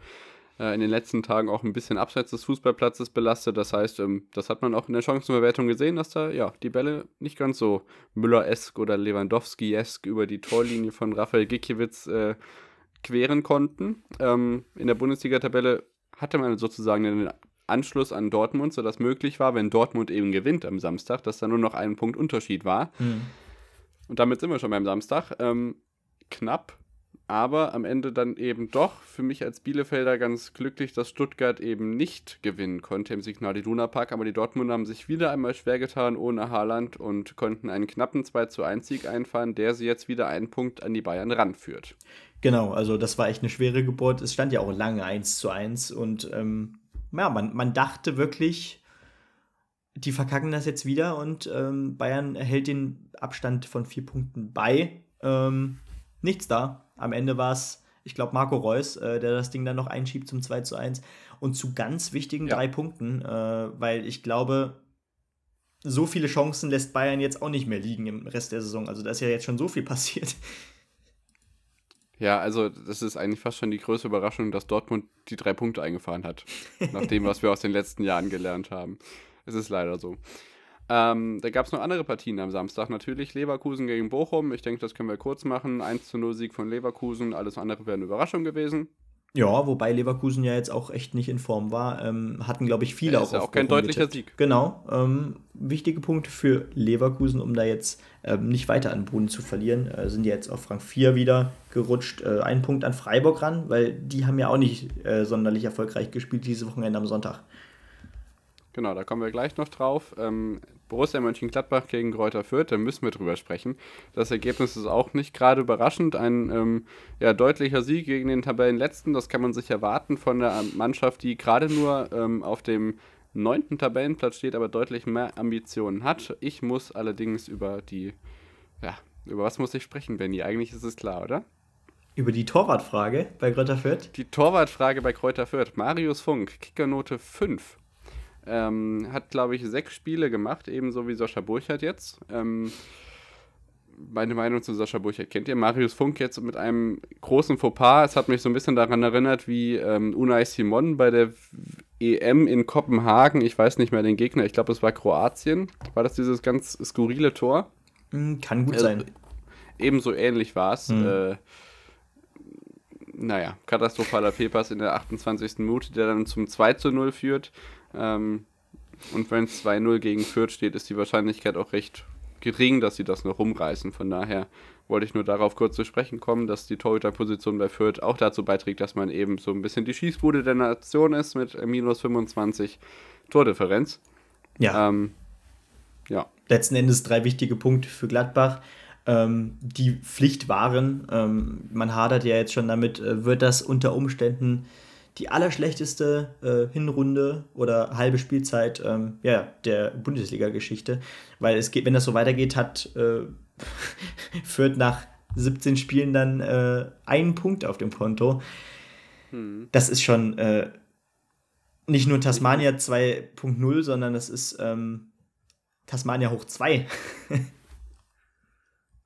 äh, in den letzten Tagen auch ein bisschen abseits des Fußballplatzes belastet. Das heißt, ähm, das hat man auch in der Chancenbewertung gesehen, dass da ja die Bälle nicht ganz so Müller-esk oder Lewandowski-esk über die Torlinie von Rafael Gikiewicz äh, queren konnten. Ähm, in der Bundesliga-Tabelle hatte man sozusagen einen Anschluss an Dortmund, sodass möglich war, wenn Dortmund eben gewinnt am Samstag, dass da nur noch ein Punkt Unterschied war. Mhm. Und damit sind wir schon beim Samstag. Ähm, knapp, aber am Ende dann eben doch für mich als Bielefelder ganz glücklich, dass Stuttgart eben nicht gewinnen konnte im Signal Iduna Park. Aber die Dortmunder haben sich wieder einmal schwer getan ohne Haaland und konnten einen knappen 2 zu 1 Sieg einfahren, der sie jetzt wieder einen Punkt an die Bayern ranführt. Genau, also das war echt eine schwere Geburt. Es stand ja auch lange 1 zu 1 und ähm, ja, man, man dachte wirklich, die verkacken das jetzt wieder und ähm, Bayern erhält den Abstand von vier Punkten bei. Ähm, nichts da. Am Ende war es, ich glaube, Marco Reus, äh, der das Ding dann noch einschiebt zum 2 zu 1 und zu ganz wichtigen ja. drei Punkten, äh, weil ich glaube, so viele Chancen lässt Bayern jetzt auch nicht mehr liegen im Rest der Saison. Also da ist ja jetzt schon so viel passiert. Ja, also das ist eigentlich fast schon die größte Überraschung, dass Dortmund die drei Punkte eingefahren hat. nach dem, was wir aus den letzten Jahren gelernt haben. Es ist leider so. Ähm, da gab es noch andere Partien am Samstag. Natürlich Leverkusen gegen Bochum. Ich denke, das können wir kurz machen. 1 zu 0 Sieg von Leverkusen. Alles andere wäre eine Überraschung gewesen. Ja, wobei Leverkusen ja jetzt auch echt nicht in Form war. Ähm, hatten, glaube ich, viele ja, auch. Ist ja auch kein deutlicher getippt. Sieg. Genau. Ähm, wichtige Punkte für Leverkusen, um da jetzt ähm, nicht weiter an Boden zu verlieren. Äh, sind ja jetzt auf Rang 4 wieder gerutscht. Äh, ein Punkt an Freiburg ran, weil die haben ja auch nicht äh, sonderlich erfolgreich gespielt diese Wochenende am Sonntag. Genau, da kommen wir gleich noch drauf. Ähm, Borussia Mönchengladbach gegen Kräuter Fürth, da müssen wir drüber sprechen. Das Ergebnis ist auch nicht gerade überraschend. Ein ähm, ja, deutlicher Sieg gegen den Tabellenletzten, das kann man sich erwarten von der Mannschaft, die gerade nur ähm, auf dem neunten Tabellenplatz steht, aber deutlich mehr Ambitionen hat. Ich muss allerdings über die, ja, über was muss ich sprechen, Benny? Eigentlich ist es klar, oder? Über die Torwartfrage bei Kräuter Fürth? Die Torwartfrage bei Kräuter Fürth. Marius Funk, Kickernote 5. Ähm, hat, glaube ich, sechs Spiele gemacht, ebenso wie Sascha Burchardt jetzt. Ähm, meine Meinung zu Sascha Burchardt kennt ihr. Marius Funk jetzt mit einem großen Fauxpas. Es hat mich so ein bisschen daran erinnert, wie ähm, Unai Simon bei der EM in Kopenhagen. Ich weiß nicht mehr den Gegner. Ich glaube, es war Kroatien. War das dieses ganz skurrile Tor? Hm, kann gut äh, sein. Ebenso ähnlich war es. Mhm. Äh, naja, katastrophaler Fehlpass in der 28. Minute, der dann zum 2 zu 0 führt. Ähm, und wenn es 2-0 gegen Fürth steht, ist die Wahrscheinlichkeit auch recht gering, dass sie das noch rumreißen. Von daher wollte ich nur darauf kurz zu sprechen kommen, dass die Torhüterposition bei Fürth auch dazu beiträgt, dass man eben so ein bisschen die Schießbude der Nation ist mit minus 25 Tordifferenz. Ja. Ähm, ja. Letzten Endes drei wichtige Punkte für Gladbach, ähm, die Pflicht waren. Ähm, man hadert ja jetzt schon damit, äh, wird das unter Umständen die allerschlechteste äh, Hinrunde oder halbe Spielzeit ähm, ja, der Bundesliga-Geschichte. Weil es geht, wenn das so weitergeht, hat äh, [LAUGHS] Fürth nach 17 Spielen dann äh, einen Punkt auf dem Konto. Hm. Das ist schon äh, nicht nur Tasmania 2.0, sondern das ist ähm, Tasmania hoch 2. [LAUGHS]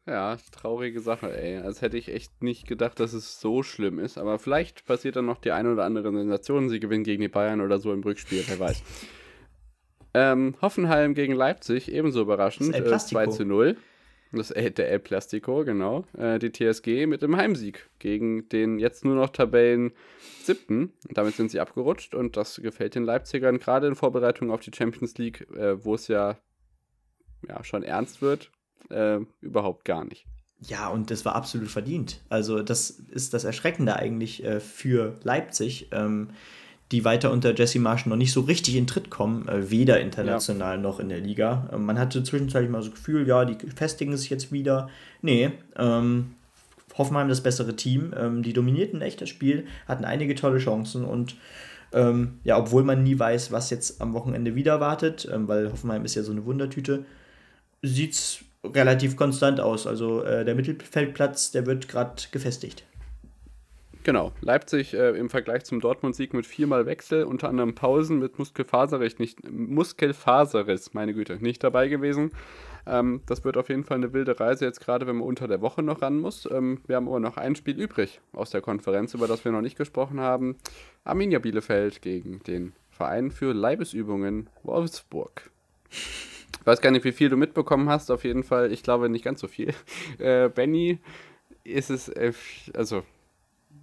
Ja, traurige Sache, ey. Als hätte ich echt nicht gedacht, dass es so schlimm ist. Aber vielleicht passiert dann noch die eine oder andere Sensation. Sie gewinnen gegen die Bayern oder so im Rückspiel, wer weiß. [LAUGHS] Ähm, Hoffenheim gegen Leipzig, ebenso überraschend. Äh, 2 zu 0. Das äh, der El Plastico, genau. Äh, die TSG mit dem Heimsieg gegen den jetzt nur noch Tabellen siebten. Damit sind sie abgerutscht und das gefällt den Leipzigern gerade in Vorbereitung auf die Champions League, äh, wo es ja, ja schon ernst wird äh, überhaupt gar nicht. Ja, und das war absolut verdient. Also das ist das Erschreckende eigentlich äh, für Leipzig, ähm, die weiter unter Jesse Marsch noch nicht so richtig in Tritt kommen, äh, weder international ja. noch in der Liga. Äh, man hatte zwischenzeitlich mal so das Gefühl, ja, die festigen sich jetzt wieder. Nee, ähm, Hoffenheim das bessere Team. Ähm, die dominierten echt das Spiel, hatten einige tolle Chancen und ähm, ja, obwohl man nie weiß, was jetzt am Wochenende wieder wartet, ähm, weil Hoffenheim ist ja so eine Wundertüte, sieht es relativ konstant aus. Also äh, der Mittelfeldplatz, der wird gerade gefestigt. Genau, Leipzig äh, im Vergleich zum Dortmund-Sieg mit viermal Wechsel, unter anderem Pausen mit Muskelfaserriss, nicht, Muskelfaserriss, meine Güte, nicht dabei gewesen. Ähm, das wird auf jeden Fall eine wilde Reise, jetzt gerade wenn man unter der Woche noch ran muss. Ähm, wir haben aber noch ein Spiel übrig aus der Konferenz, über das wir noch nicht gesprochen haben. Arminia Bielefeld gegen den Verein für Leibesübungen Wolfsburg. Ich weiß gar nicht, wie viel du mitbekommen hast, auf jeden Fall. Ich glaube nicht ganz so viel. [LAUGHS] Äh, Benny, ist es, äh, also,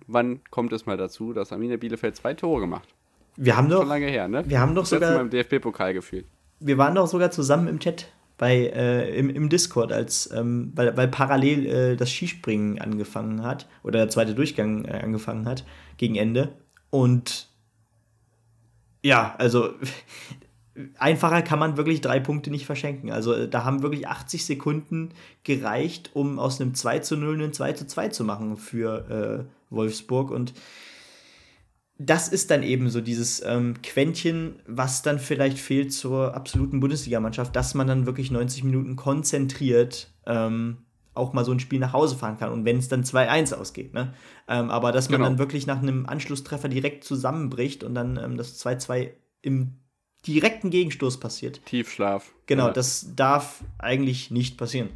wann kommt es mal dazu, dass Arminia Bielefeld zwei Tore gemacht? Wir haben doch. Schon lange her, ne? Wir haben doch sogar. Mal im DFB-Pokal gefühlt. Wir waren doch sogar zusammen im Chat bei, äh, im, im Discord, als, ähm, weil, weil parallel äh, das Skispringen angefangen hat oder der zweite Durchgang äh, angefangen hat gegen Ende. Und ja, also [LAUGHS] einfacher kann man wirklich drei Punkte nicht verschenken. Also äh, da haben wirklich 80 Sekunden gereicht, um aus einem 2 zu 0 einen 2 zu 2 zu machen für äh, Wolfsburg. Und das ist dann eben so dieses ähm, Quäntchen, was dann vielleicht fehlt zur absoluten Bundesligamannschaft, dass man dann wirklich 90 Minuten konzentriert ähm, auch mal so ein Spiel nach Hause fahren kann. Und wenn es dann 2-1 ausgeht. Ne? Ähm, aber dass man genau. dann wirklich nach einem Anschlusstreffer direkt zusammenbricht und dann ähm, das 2-2 im direkten Gegenstoß passiert. Tiefschlaf. Genau, ja. das darf eigentlich nicht passieren.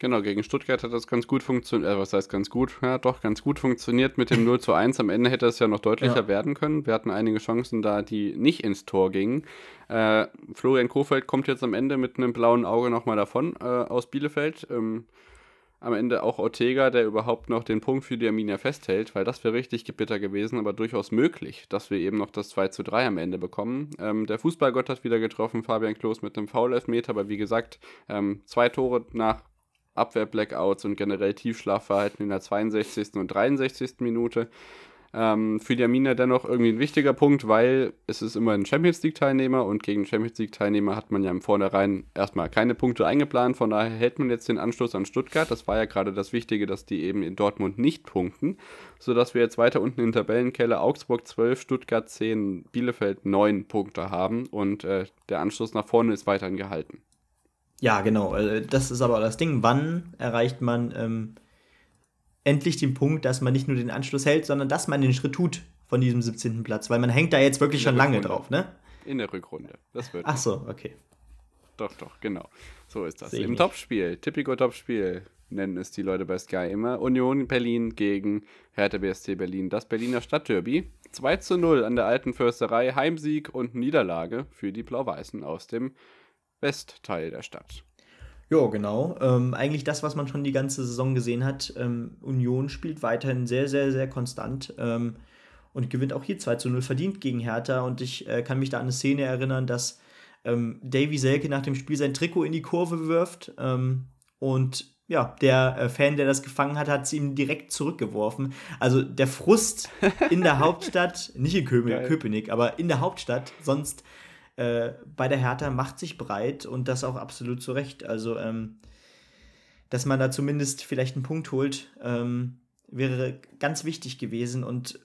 Genau, gegen Stuttgart hat das ganz gut funktioniert. Äh, was heißt ganz gut? Ja, doch, ganz gut funktioniert mit dem 0 zu 1. Am Ende hätte es ja noch deutlicher ja. werden können. Wir hatten einige Chancen da, die nicht ins Tor gingen. Äh, Florian Kofeld kommt jetzt am Ende mit einem blauen Auge nochmal davon äh, aus Bielefeld. Ähm, am Ende auch Ortega, der überhaupt noch den Punkt für die Arminia festhält, weil das wäre richtig bitter gewesen, aber durchaus möglich, dass wir eben noch das 2 zu 3 am Ende bekommen. Ähm, der Fußballgott hat wieder getroffen, Fabian Klos mit einem Foul-Elfmeter, aber wie gesagt, ähm, zwei Tore nach Abwehr-Blackouts und generell Tiefschlafverhalten in der 62. und 63. Minute. Ähm, für die Arminia dennoch irgendwie ein wichtiger Punkt, weil es ist immer ein Champions League-Teilnehmer und gegen Champions League-Teilnehmer hat man ja im Vornherein erstmal keine Punkte eingeplant. Von daher hält man jetzt den Anschluss an Stuttgart. Das war ja gerade das Wichtige, dass die eben in Dortmund nicht punkten, sodass wir jetzt weiter unten in Tabellenkeller Augsburg 12, Stuttgart 10, Bielefeld 9 Punkte haben und äh, der Anschluss nach vorne ist weiterhin gehalten. Ja, genau. Äh, das ist aber das Ding. Wann erreicht man. Ähm endlich den Punkt, dass man nicht nur den Anschluss hält, sondern dass man den Schritt tut von diesem 17. Platz, weil man hängt da jetzt wirklich schon lange drauf, ne? In der Rückrunde. Das wird. Ach so, okay. Doch, doch, genau. So ist das. Im Topspiel, Typico Topspiel, nennen es die Leute bei Sky immer. Union Berlin gegen Hertha BSC Berlin. Das Berliner Stadtderby. 2 zu 0 an der alten Försterei. Heimsieg und Niederlage für die Blau-Weißen aus dem Westteil der Stadt. Ja, genau. Ähm, eigentlich das, was man schon die ganze Saison gesehen hat. Ähm, Union spielt weiterhin sehr, sehr, sehr konstant ähm, und gewinnt auch hier 2 zu 0 verdient gegen Hertha. Und ich äh, kann mich da an eine Szene erinnern, dass ähm, Davy Selke nach dem Spiel sein Trikot in die Kurve wirft ähm, und ja, der äh, Fan, der das gefangen hat, hat es ihm direkt zurückgeworfen. Also der Frust in der [LAUGHS] Hauptstadt, nicht in Köpenick, Köpenick, aber in der Hauptstadt, sonst äh, bei der Hertha macht sich breit und das auch absolut zu Recht. Also, ähm, dass man da zumindest vielleicht einen Punkt holt, ähm, wäre ganz wichtig gewesen. Und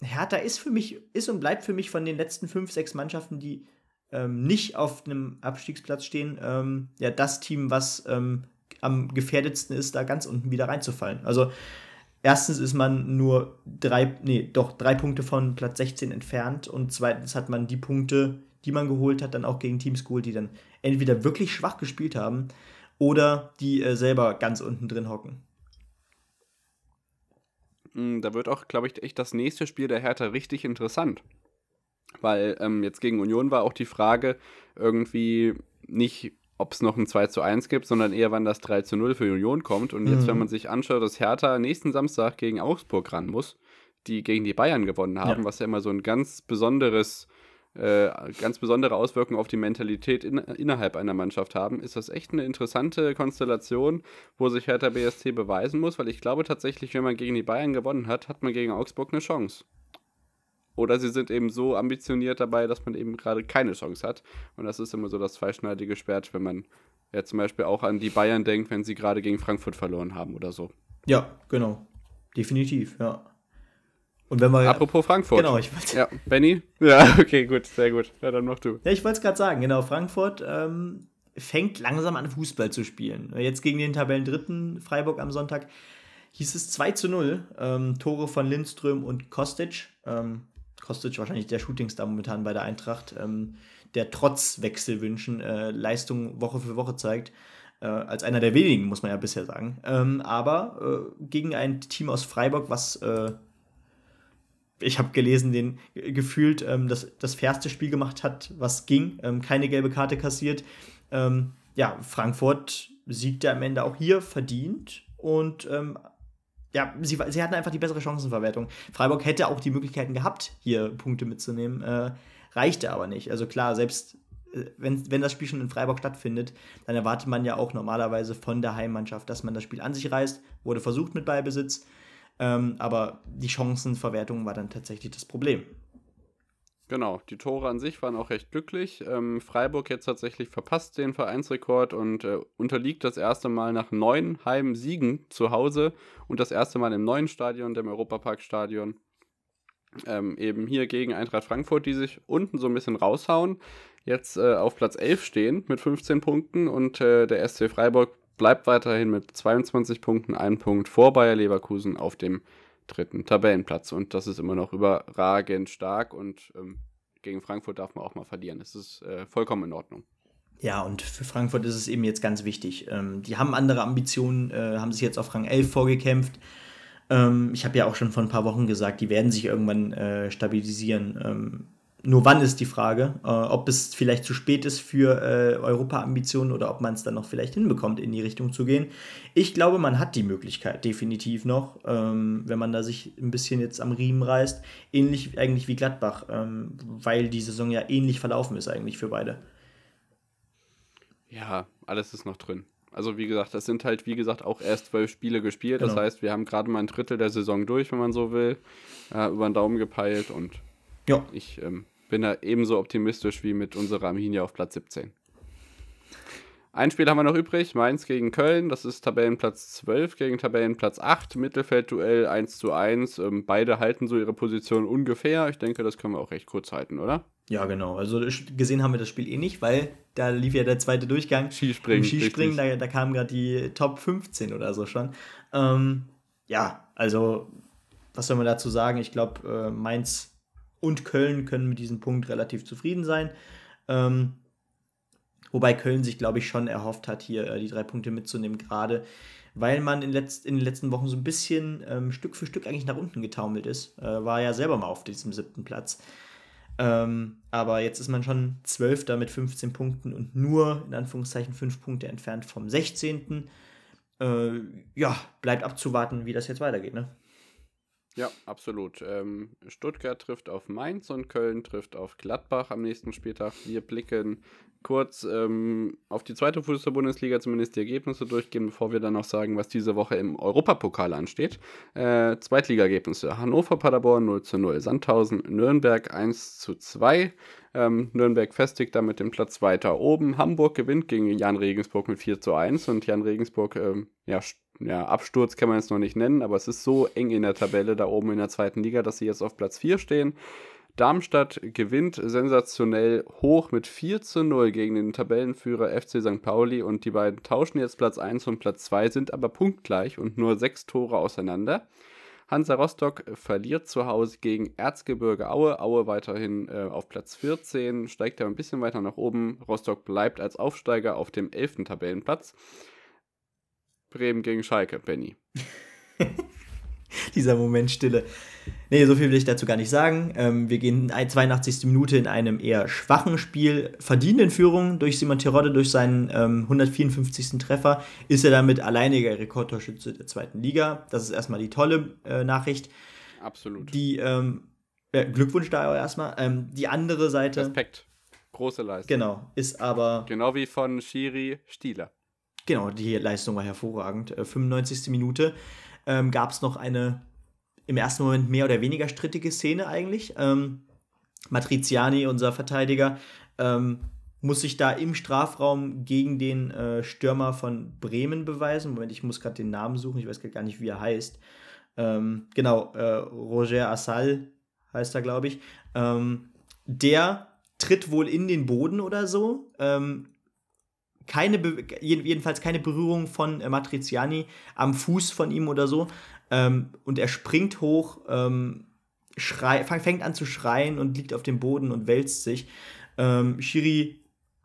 Hertha ist für mich, ist und bleibt für mich von den letzten fünf, sechs Mannschaften, die ähm, nicht auf einem Abstiegsplatz stehen, ähm, ja, das Team, was ähm, am gefährdetsten ist, da ganz unten wieder reinzufallen. Also erstens ist man nur drei, nee, doch drei Punkte von Platz 16 entfernt und zweitens hat man die Punkte, die man geholt hat, dann auch gegen Teams geholt, die dann entweder wirklich schwach gespielt haben oder die äh, selber ganz unten drin hocken. Mm, da wird auch, glaube ich, echt das nächste Spiel der Hertha richtig interessant. Weil ähm, jetzt gegen Union war auch die Frage irgendwie nicht, ob es noch ein 2 zu 1 gibt, sondern eher, wann das 3 zu 0 für Union kommt. Und jetzt, mhm. wenn man sich anschaut, dass Hertha nächsten Samstag gegen Augsburg ran muss, die gegen die Bayern gewonnen haben, ja. was ja immer so ein ganz besonderes äh, ganz besondere Auswirkungen auf die Mentalität in, innerhalb einer Mannschaft haben, ist das echt eine interessante Konstellation, wo sich Hertha BSC beweisen muss, weil ich glaube tatsächlich, wenn man gegen die Bayern gewonnen hat, hat man gegen Augsburg eine Chance. Oder sie sind eben so ambitioniert dabei, dass man eben gerade keine Chance hat. Und das ist immer so das zweischneidige Schwert, wenn man ja zum Beispiel auch an die Bayern denkt, wenn sie gerade gegen Frankfurt verloren haben oder so. Ja, genau. Definitiv, ja. Und wenn wir, Apropos Frankfurt. Genau, ich wollte. Ja, Benny? [LAUGHS] Ja, okay, gut, sehr gut. Ja, dann mach du. Ja, ich wollte es gerade sagen, genau. Frankfurt ähm, fängt langsam an, Fußball zu spielen. Jetzt gegen den Tabellendritten Freiburg am Sonntag hieß es 2 zu 0. Ähm, Tore von Lindström und Kostic. Ähm, Kostic wahrscheinlich der Shootingstar momentan bei der Eintracht, ähm, der trotz Wechselwünschen äh, Leistung Woche für Woche zeigt. Äh, als einer der wenigen, muss man ja bisher sagen. Ähm, aber äh, gegen ein Team aus Freiburg, was äh, ich habe gelesen, den gefühlt ähm, das, das fairste Spiel gemacht hat, was ging. Ähm, keine gelbe Karte kassiert. Ähm, ja, Frankfurt siegte am Ende auch hier verdient und ähm, ja, sie, sie hatten einfach die bessere Chancenverwertung. Freiburg hätte auch die Möglichkeiten gehabt, hier Punkte mitzunehmen, äh, reichte aber nicht. Also klar, selbst äh, wenn, wenn das Spiel schon in Freiburg stattfindet, dann erwartet man ja auch normalerweise von der Heimmannschaft, dass man das Spiel an sich reißt. Wurde versucht mit Beibesitz. Ähm, aber die Chancenverwertung war dann tatsächlich das Problem. Genau, die Tore an sich waren auch recht glücklich. Ähm, Freiburg jetzt tatsächlich verpasst den Vereinsrekord und äh, unterliegt das erste Mal nach neun Heimsiegen zu Hause und das erste Mal im neuen Stadion, dem Europaparkstadion. Ähm, eben hier gegen Eintracht Frankfurt, die sich unten so ein bisschen raushauen, jetzt äh, auf Platz 11 stehen mit 15 Punkten und äh, der SC Freiburg bleibt weiterhin mit 22 Punkten, ein Punkt vor Bayer Leverkusen auf dem dritten Tabellenplatz. Und das ist immer noch überragend stark und ähm, gegen Frankfurt darf man auch mal verlieren. Das ist äh, vollkommen in Ordnung. Ja, und für Frankfurt ist es eben jetzt ganz wichtig. Ähm, die haben andere Ambitionen, äh, haben sich jetzt auf Rang 11 vorgekämpft. Ähm, ich habe ja auch schon vor ein paar Wochen gesagt, die werden sich irgendwann äh, stabilisieren. Nur wann ist die Frage, äh, ob es vielleicht zu spät ist für äh, Europa-Ambitionen oder ob man es dann noch vielleicht hinbekommt, in die Richtung zu gehen. Ich glaube, man hat die Möglichkeit definitiv noch, ähm, wenn man da sich ein bisschen jetzt am Riemen reißt. Ähnlich eigentlich wie Gladbach, ähm, weil die Saison ja ähnlich verlaufen ist eigentlich für beide. Ja, alles ist noch drin. Also wie gesagt, das sind halt, wie gesagt, auch erst zwölf Spiele gespielt. Genau. Das heißt, wir haben gerade mal ein Drittel der Saison durch, wenn man so will, äh, über den Daumen gepeilt und ja. Ich ähm, bin da ebenso optimistisch wie mit unserer Arminia auf Platz 17. Ein Spiel haben wir noch übrig, Mainz gegen Köln, das ist Tabellenplatz 12 gegen Tabellenplatz 8, Mittelfeldduell 1 zu 1. Ähm, beide halten so ihre Position ungefähr. Ich denke, das können wir auch recht kurz halten, oder? Ja, genau. Also gesehen haben wir das Spiel eh nicht, weil da lief ja der zweite Durchgang. Skispringen. Im Skispringen, da, da kamen gerade die Top 15 oder so schon. Ähm, ja, also was soll man dazu sagen? Ich glaube, äh, Mainz und Köln können mit diesem Punkt relativ zufrieden sein. Ähm, wobei Köln sich, glaube ich, schon erhofft hat, hier äh, die drei Punkte mitzunehmen, gerade weil man in, letzt, in den letzten Wochen so ein bisschen ähm, Stück für Stück eigentlich nach unten getaumelt ist. Äh, war ja selber mal auf diesem siebten Platz. Ähm, aber jetzt ist man schon Zwölfter mit 15 Punkten und nur in Anführungszeichen fünf Punkte entfernt vom 16. Äh, ja, bleibt abzuwarten, wie das jetzt weitergeht. Ne? Ja, absolut. Ähm, Stuttgart trifft auf Mainz und Köln trifft auf Gladbach am nächsten Spieltag. Wir blicken kurz ähm, auf die zweite Fußball-Bundesliga, zumindest die Ergebnisse durchgehen, bevor wir dann noch sagen, was diese Woche im Europapokal ansteht. Äh, Zweitliga-Ergebnisse: Hannover, Paderborn 0 zu 0, Sandhausen, Nürnberg 1 zu 2. Ähm, Nürnberg festigt damit den Platz weiter oben. Hamburg gewinnt gegen Jan Regensburg mit 4 zu 1 und Jan Regensburg ähm, ja, ja, Absturz kann man es noch nicht nennen, aber es ist so eng in der Tabelle da oben in der zweiten Liga, dass sie jetzt auf Platz 4 stehen. Darmstadt gewinnt sensationell hoch mit 4 zu 0 gegen den Tabellenführer FC St. Pauli und die beiden tauschen jetzt Platz 1 und Platz 2, sind aber punktgleich und nur sechs Tore auseinander. Hansa Rostock verliert zu Hause gegen Erzgebirge Aue. Aue weiterhin äh, auf Platz 14, steigt ja ein bisschen weiter nach oben. Rostock bleibt als Aufsteiger auf dem 11. Tabellenplatz. Bremen gegen Schalke, Benny. [LAUGHS] Dieser Moment Stille. Nee, so viel will ich dazu gar nicht sagen. Ähm, wir gehen in 82. Minute in einem eher schwachen Spiel, verdienen in Führung durch Simon Terodde durch seinen ähm, 154. Treffer, ist er damit alleiniger Rekordtorschütze der zweiten Liga. Das ist erstmal die tolle äh, Nachricht. Absolut. Die, ähm, ja, Glückwunsch da erstmal. Ähm, die andere Seite. Respekt. Große Leistung. Genau, ist aber. Genau wie von Shiri Stieler. Genau, die Leistung war hervorragend. 95. Äh, Minute ähm, gab es noch eine im ersten Moment mehr oder weniger strittige Szene eigentlich. Ähm, Matriziani, unser Verteidiger, ähm, muss sich da im Strafraum gegen den äh, Stürmer von Bremen beweisen. Moment, ich muss gerade den Namen suchen, ich weiß gar nicht, wie er heißt. Ähm, genau, äh, Roger Assal heißt er, glaube ich. Ähm, der tritt wohl in den Boden oder so, ähm, keine jedenfalls keine Berührung von äh, Matriziani am Fuß von ihm oder so. Ähm, und er springt hoch, ähm, fängt an zu schreien und liegt auf dem Boden und wälzt sich. Ähm, Shiri,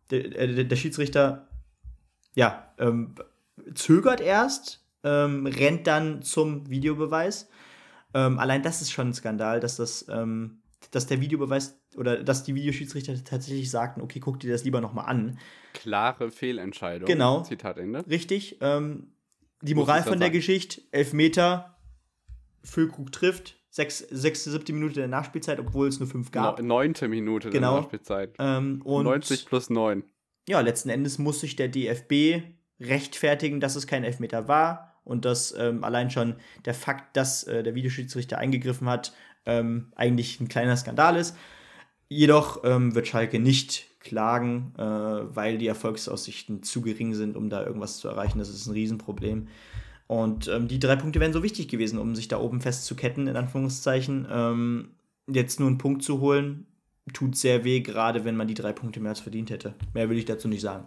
der, äh, der, der, Schiedsrichter, ja, ähm, zögert erst, ähm, rennt dann zum Videobeweis. Ähm, allein das ist schon ein Skandal, dass das, dass der Videobeweis oder dass die Videoschiedsrichter tatsächlich sagten, okay, guck dir das lieber nochmal an. Klare Fehlentscheidung. Genau. Zitat Ende. Richtig. Ähm, die Moral von der sagen. Geschichte, Elfmeter, Füllkrug trifft, sechste, siebte Minute der Nachspielzeit, obwohl es nur fünf gab. neunte Minute genau. der Nachspielzeit. Ähm, und 90 plus 9. Ja, letzten Endes muss sich der DFB rechtfertigen, dass es kein Elfmeter war und dass ähm, allein schon der Fakt, dass äh, der Videoschiedsrichter eingegriffen hat, ähm, eigentlich ein kleiner Skandal ist. Jedoch ähm, wird Schalke nicht klagen, äh, weil die Erfolgsaussichten zu gering sind, um da irgendwas zu erreichen. Das ist ein Riesenproblem. Und ähm, die drei Punkte wären so wichtig gewesen, um sich da oben festzuketten, in Anführungszeichen. Ähm, jetzt nur einen Punkt zu holen, tut sehr weh, gerade wenn man die drei Punkte mehr als verdient hätte. Mehr will ich dazu nicht sagen.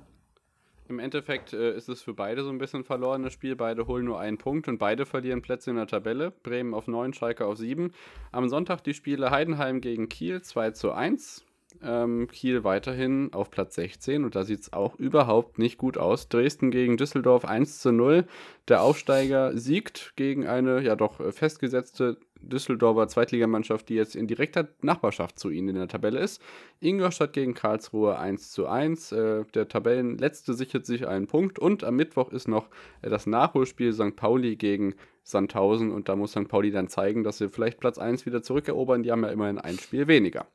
Im Endeffekt äh, ist es für beide so ein bisschen verlorenes Spiel. Beide holen nur einen Punkt und beide verlieren Plätze in der Tabelle. Bremen auf 9, Schalke auf 7. Am Sonntag die Spiele Heidenheim gegen Kiel 2 zu 1. Ähm, Kiel weiterhin auf Platz 16 und da sieht es auch überhaupt nicht gut aus. Dresden gegen Düsseldorf 1 zu 0. Der Aufsteiger siegt gegen eine ja doch festgesetzte Düsseldorfer Zweitligamannschaft, die jetzt in direkter Nachbarschaft zu ihnen in der Tabelle ist. Ingolstadt gegen Karlsruhe 1 zu 1. Äh, der Tabellenletzte sichert sich einen Punkt und am Mittwoch ist noch äh, das Nachholspiel St. Pauli gegen Sandhausen und da muss St. Pauli dann zeigen, dass sie vielleicht Platz 1 wieder zurückerobern. Die haben ja immerhin ein Spiel weniger.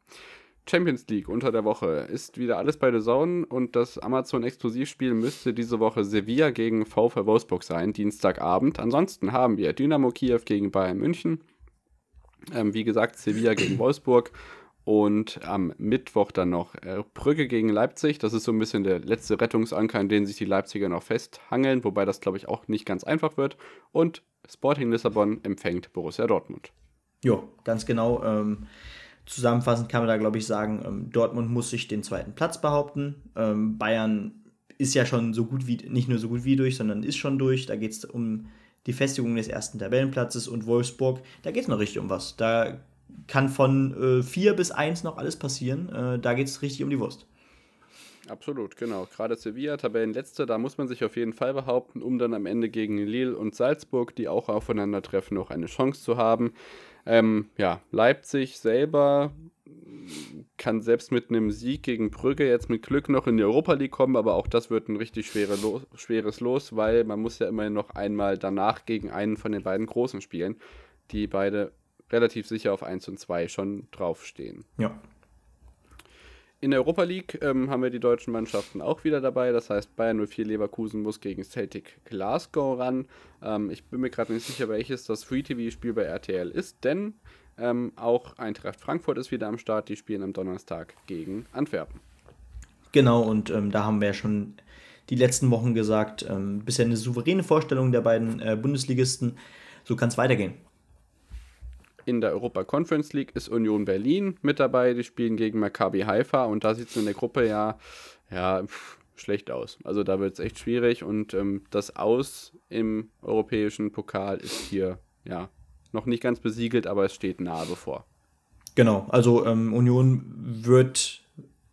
Champions League unter der Woche ist wieder alles bei The Zone und das Amazon-Exklusivspiel müsste diese Woche Sevilla gegen VfL Wolfsburg sein, Dienstagabend. Ansonsten haben wir Dynamo Kiew gegen Bayern München, ähm, wie gesagt Sevilla gegen Wolfsburg und am Mittwoch dann noch äh, Brügge gegen Leipzig. Das ist so ein bisschen der letzte Rettungsanker, an den sich die Leipziger noch festhangeln, wobei das, glaube ich, auch nicht ganz einfach wird. Und Sporting Lissabon empfängt Borussia Dortmund. Ja, ganz genau. Ähm, zusammenfassend kann man da, glaube ich, sagen, ähm, Dortmund muss sich den zweiten Platz behaupten. Ähm, Bayern ist ja schon so gut wie, nicht nur so gut wie durch, sondern ist schon durch. Da geht es um die Festigung des ersten Tabellenplatzes und Wolfsburg, da geht es noch richtig um was. Da kann von 4 äh, bis 1 noch alles passieren. Äh, da geht es richtig um die Wurst. Absolut, genau. Gerade Sevilla, Tabellenletzte, da muss man sich auf jeden Fall behaupten, um dann am Ende gegen Lille und Salzburg, die auch aufeinandertreffen, noch eine Chance zu haben. Ähm, ja, Leipzig selber kann selbst mit einem Sieg gegen Brügge jetzt mit Glück noch in die Europa League kommen, aber auch das wird ein richtig schwere Los, schweres Los, weil man muss ja immerhin noch einmal danach gegen einen von den beiden Großen spielen, die beide relativ sicher auf 1 und 2 schon draufstehen. Ja. In der Europa League ähm, haben wir die deutschen Mannschaften auch wieder dabei. Das heißt, Bayern 04 Leverkusen muss gegen Celtic Glasgow ran. Ähm, ich bin mir gerade nicht sicher, welches das Free-TV-Spiel bei RTL ist, denn ähm, auch Eintracht Frankfurt ist wieder am Start. Die spielen am Donnerstag gegen Antwerpen. Genau, und ähm, da haben wir ja schon die letzten Wochen gesagt, ähm, bisher eine souveräne Vorstellung der beiden äh, Bundesligisten. So kann es weitergehen. In der Europa Conference League ist Union Berlin mit dabei. Die spielen gegen Maccabi Haifa und da sieht es in der Gruppe ja, ja pff, schlecht aus. Also da wird es echt schwierig und ähm, das Aus im europäischen Pokal ist hier ja noch nicht ganz besiegelt, aber es steht nahe bevor. Genau, also ähm, Union wird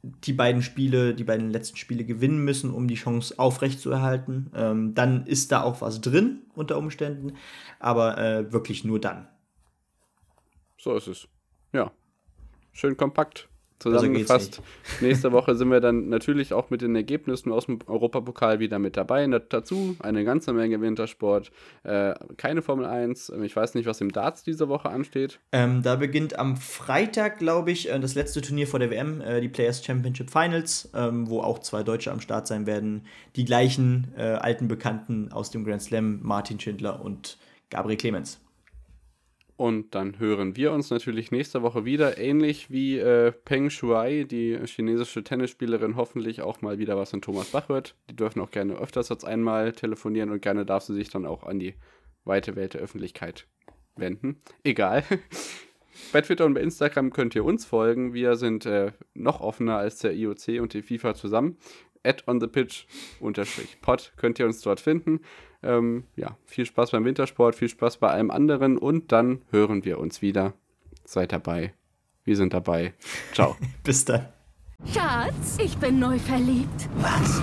die beiden Spiele, die beiden letzten Spiele gewinnen müssen, um die Chance aufrechtzuerhalten. Ähm, dann ist da auch was drin unter Umständen, aber äh, wirklich nur dann. So ist es. Ja. Schön kompakt zusammengefasst. Also [LAUGHS] Nächste Woche sind wir dann natürlich auch mit den Ergebnissen aus dem Europapokal wieder mit dabei. dazu eine ganze Menge Wintersport. Äh, keine Formel 1. Ich weiß nicht, was im Darts diese Woche ansteht. Ähm, da beginnt am Freitag, glaube ich, äh, das letzte Turnier vor der WM, äh, die Players Championship Finals, ähm, wo auch zwei Deutsche am Start sein werden. Die gleichen äh, alten Bekannten aus dem Grand Slam, Martin Schindler und Gabriel Clemens. Und dann hören wir uns natürlich nächste Woche wieder, ähnlich wie äh, Peng Shuai, die chinesische Tennisspielerin, hoffentlich auch mal wieder was von Thomas Bach hört. Die dürfen auch gerne öfters als einmal telefonieren und gerne darf sie sich dann auch an die weite Welt der Öffentlichkeit wenden. Egal. [LAUGHS] bei Twitter und bei Instagram könnt ihr uns folgen. Wir sind äh, noch offener als der IOC und die FIFA zusammen. At on the pitch unterstrich pod könnt ihr uns dort finden. Ähm, ja, viel Spaß beim Wintersport, viel Spaß bei allem anderen und dann hören wir uns wieder. Seid dabei. Wir sind dabei. Ciao. [LAUGHS] Bis dann. Schatz, ich bin neu verliebt. Was?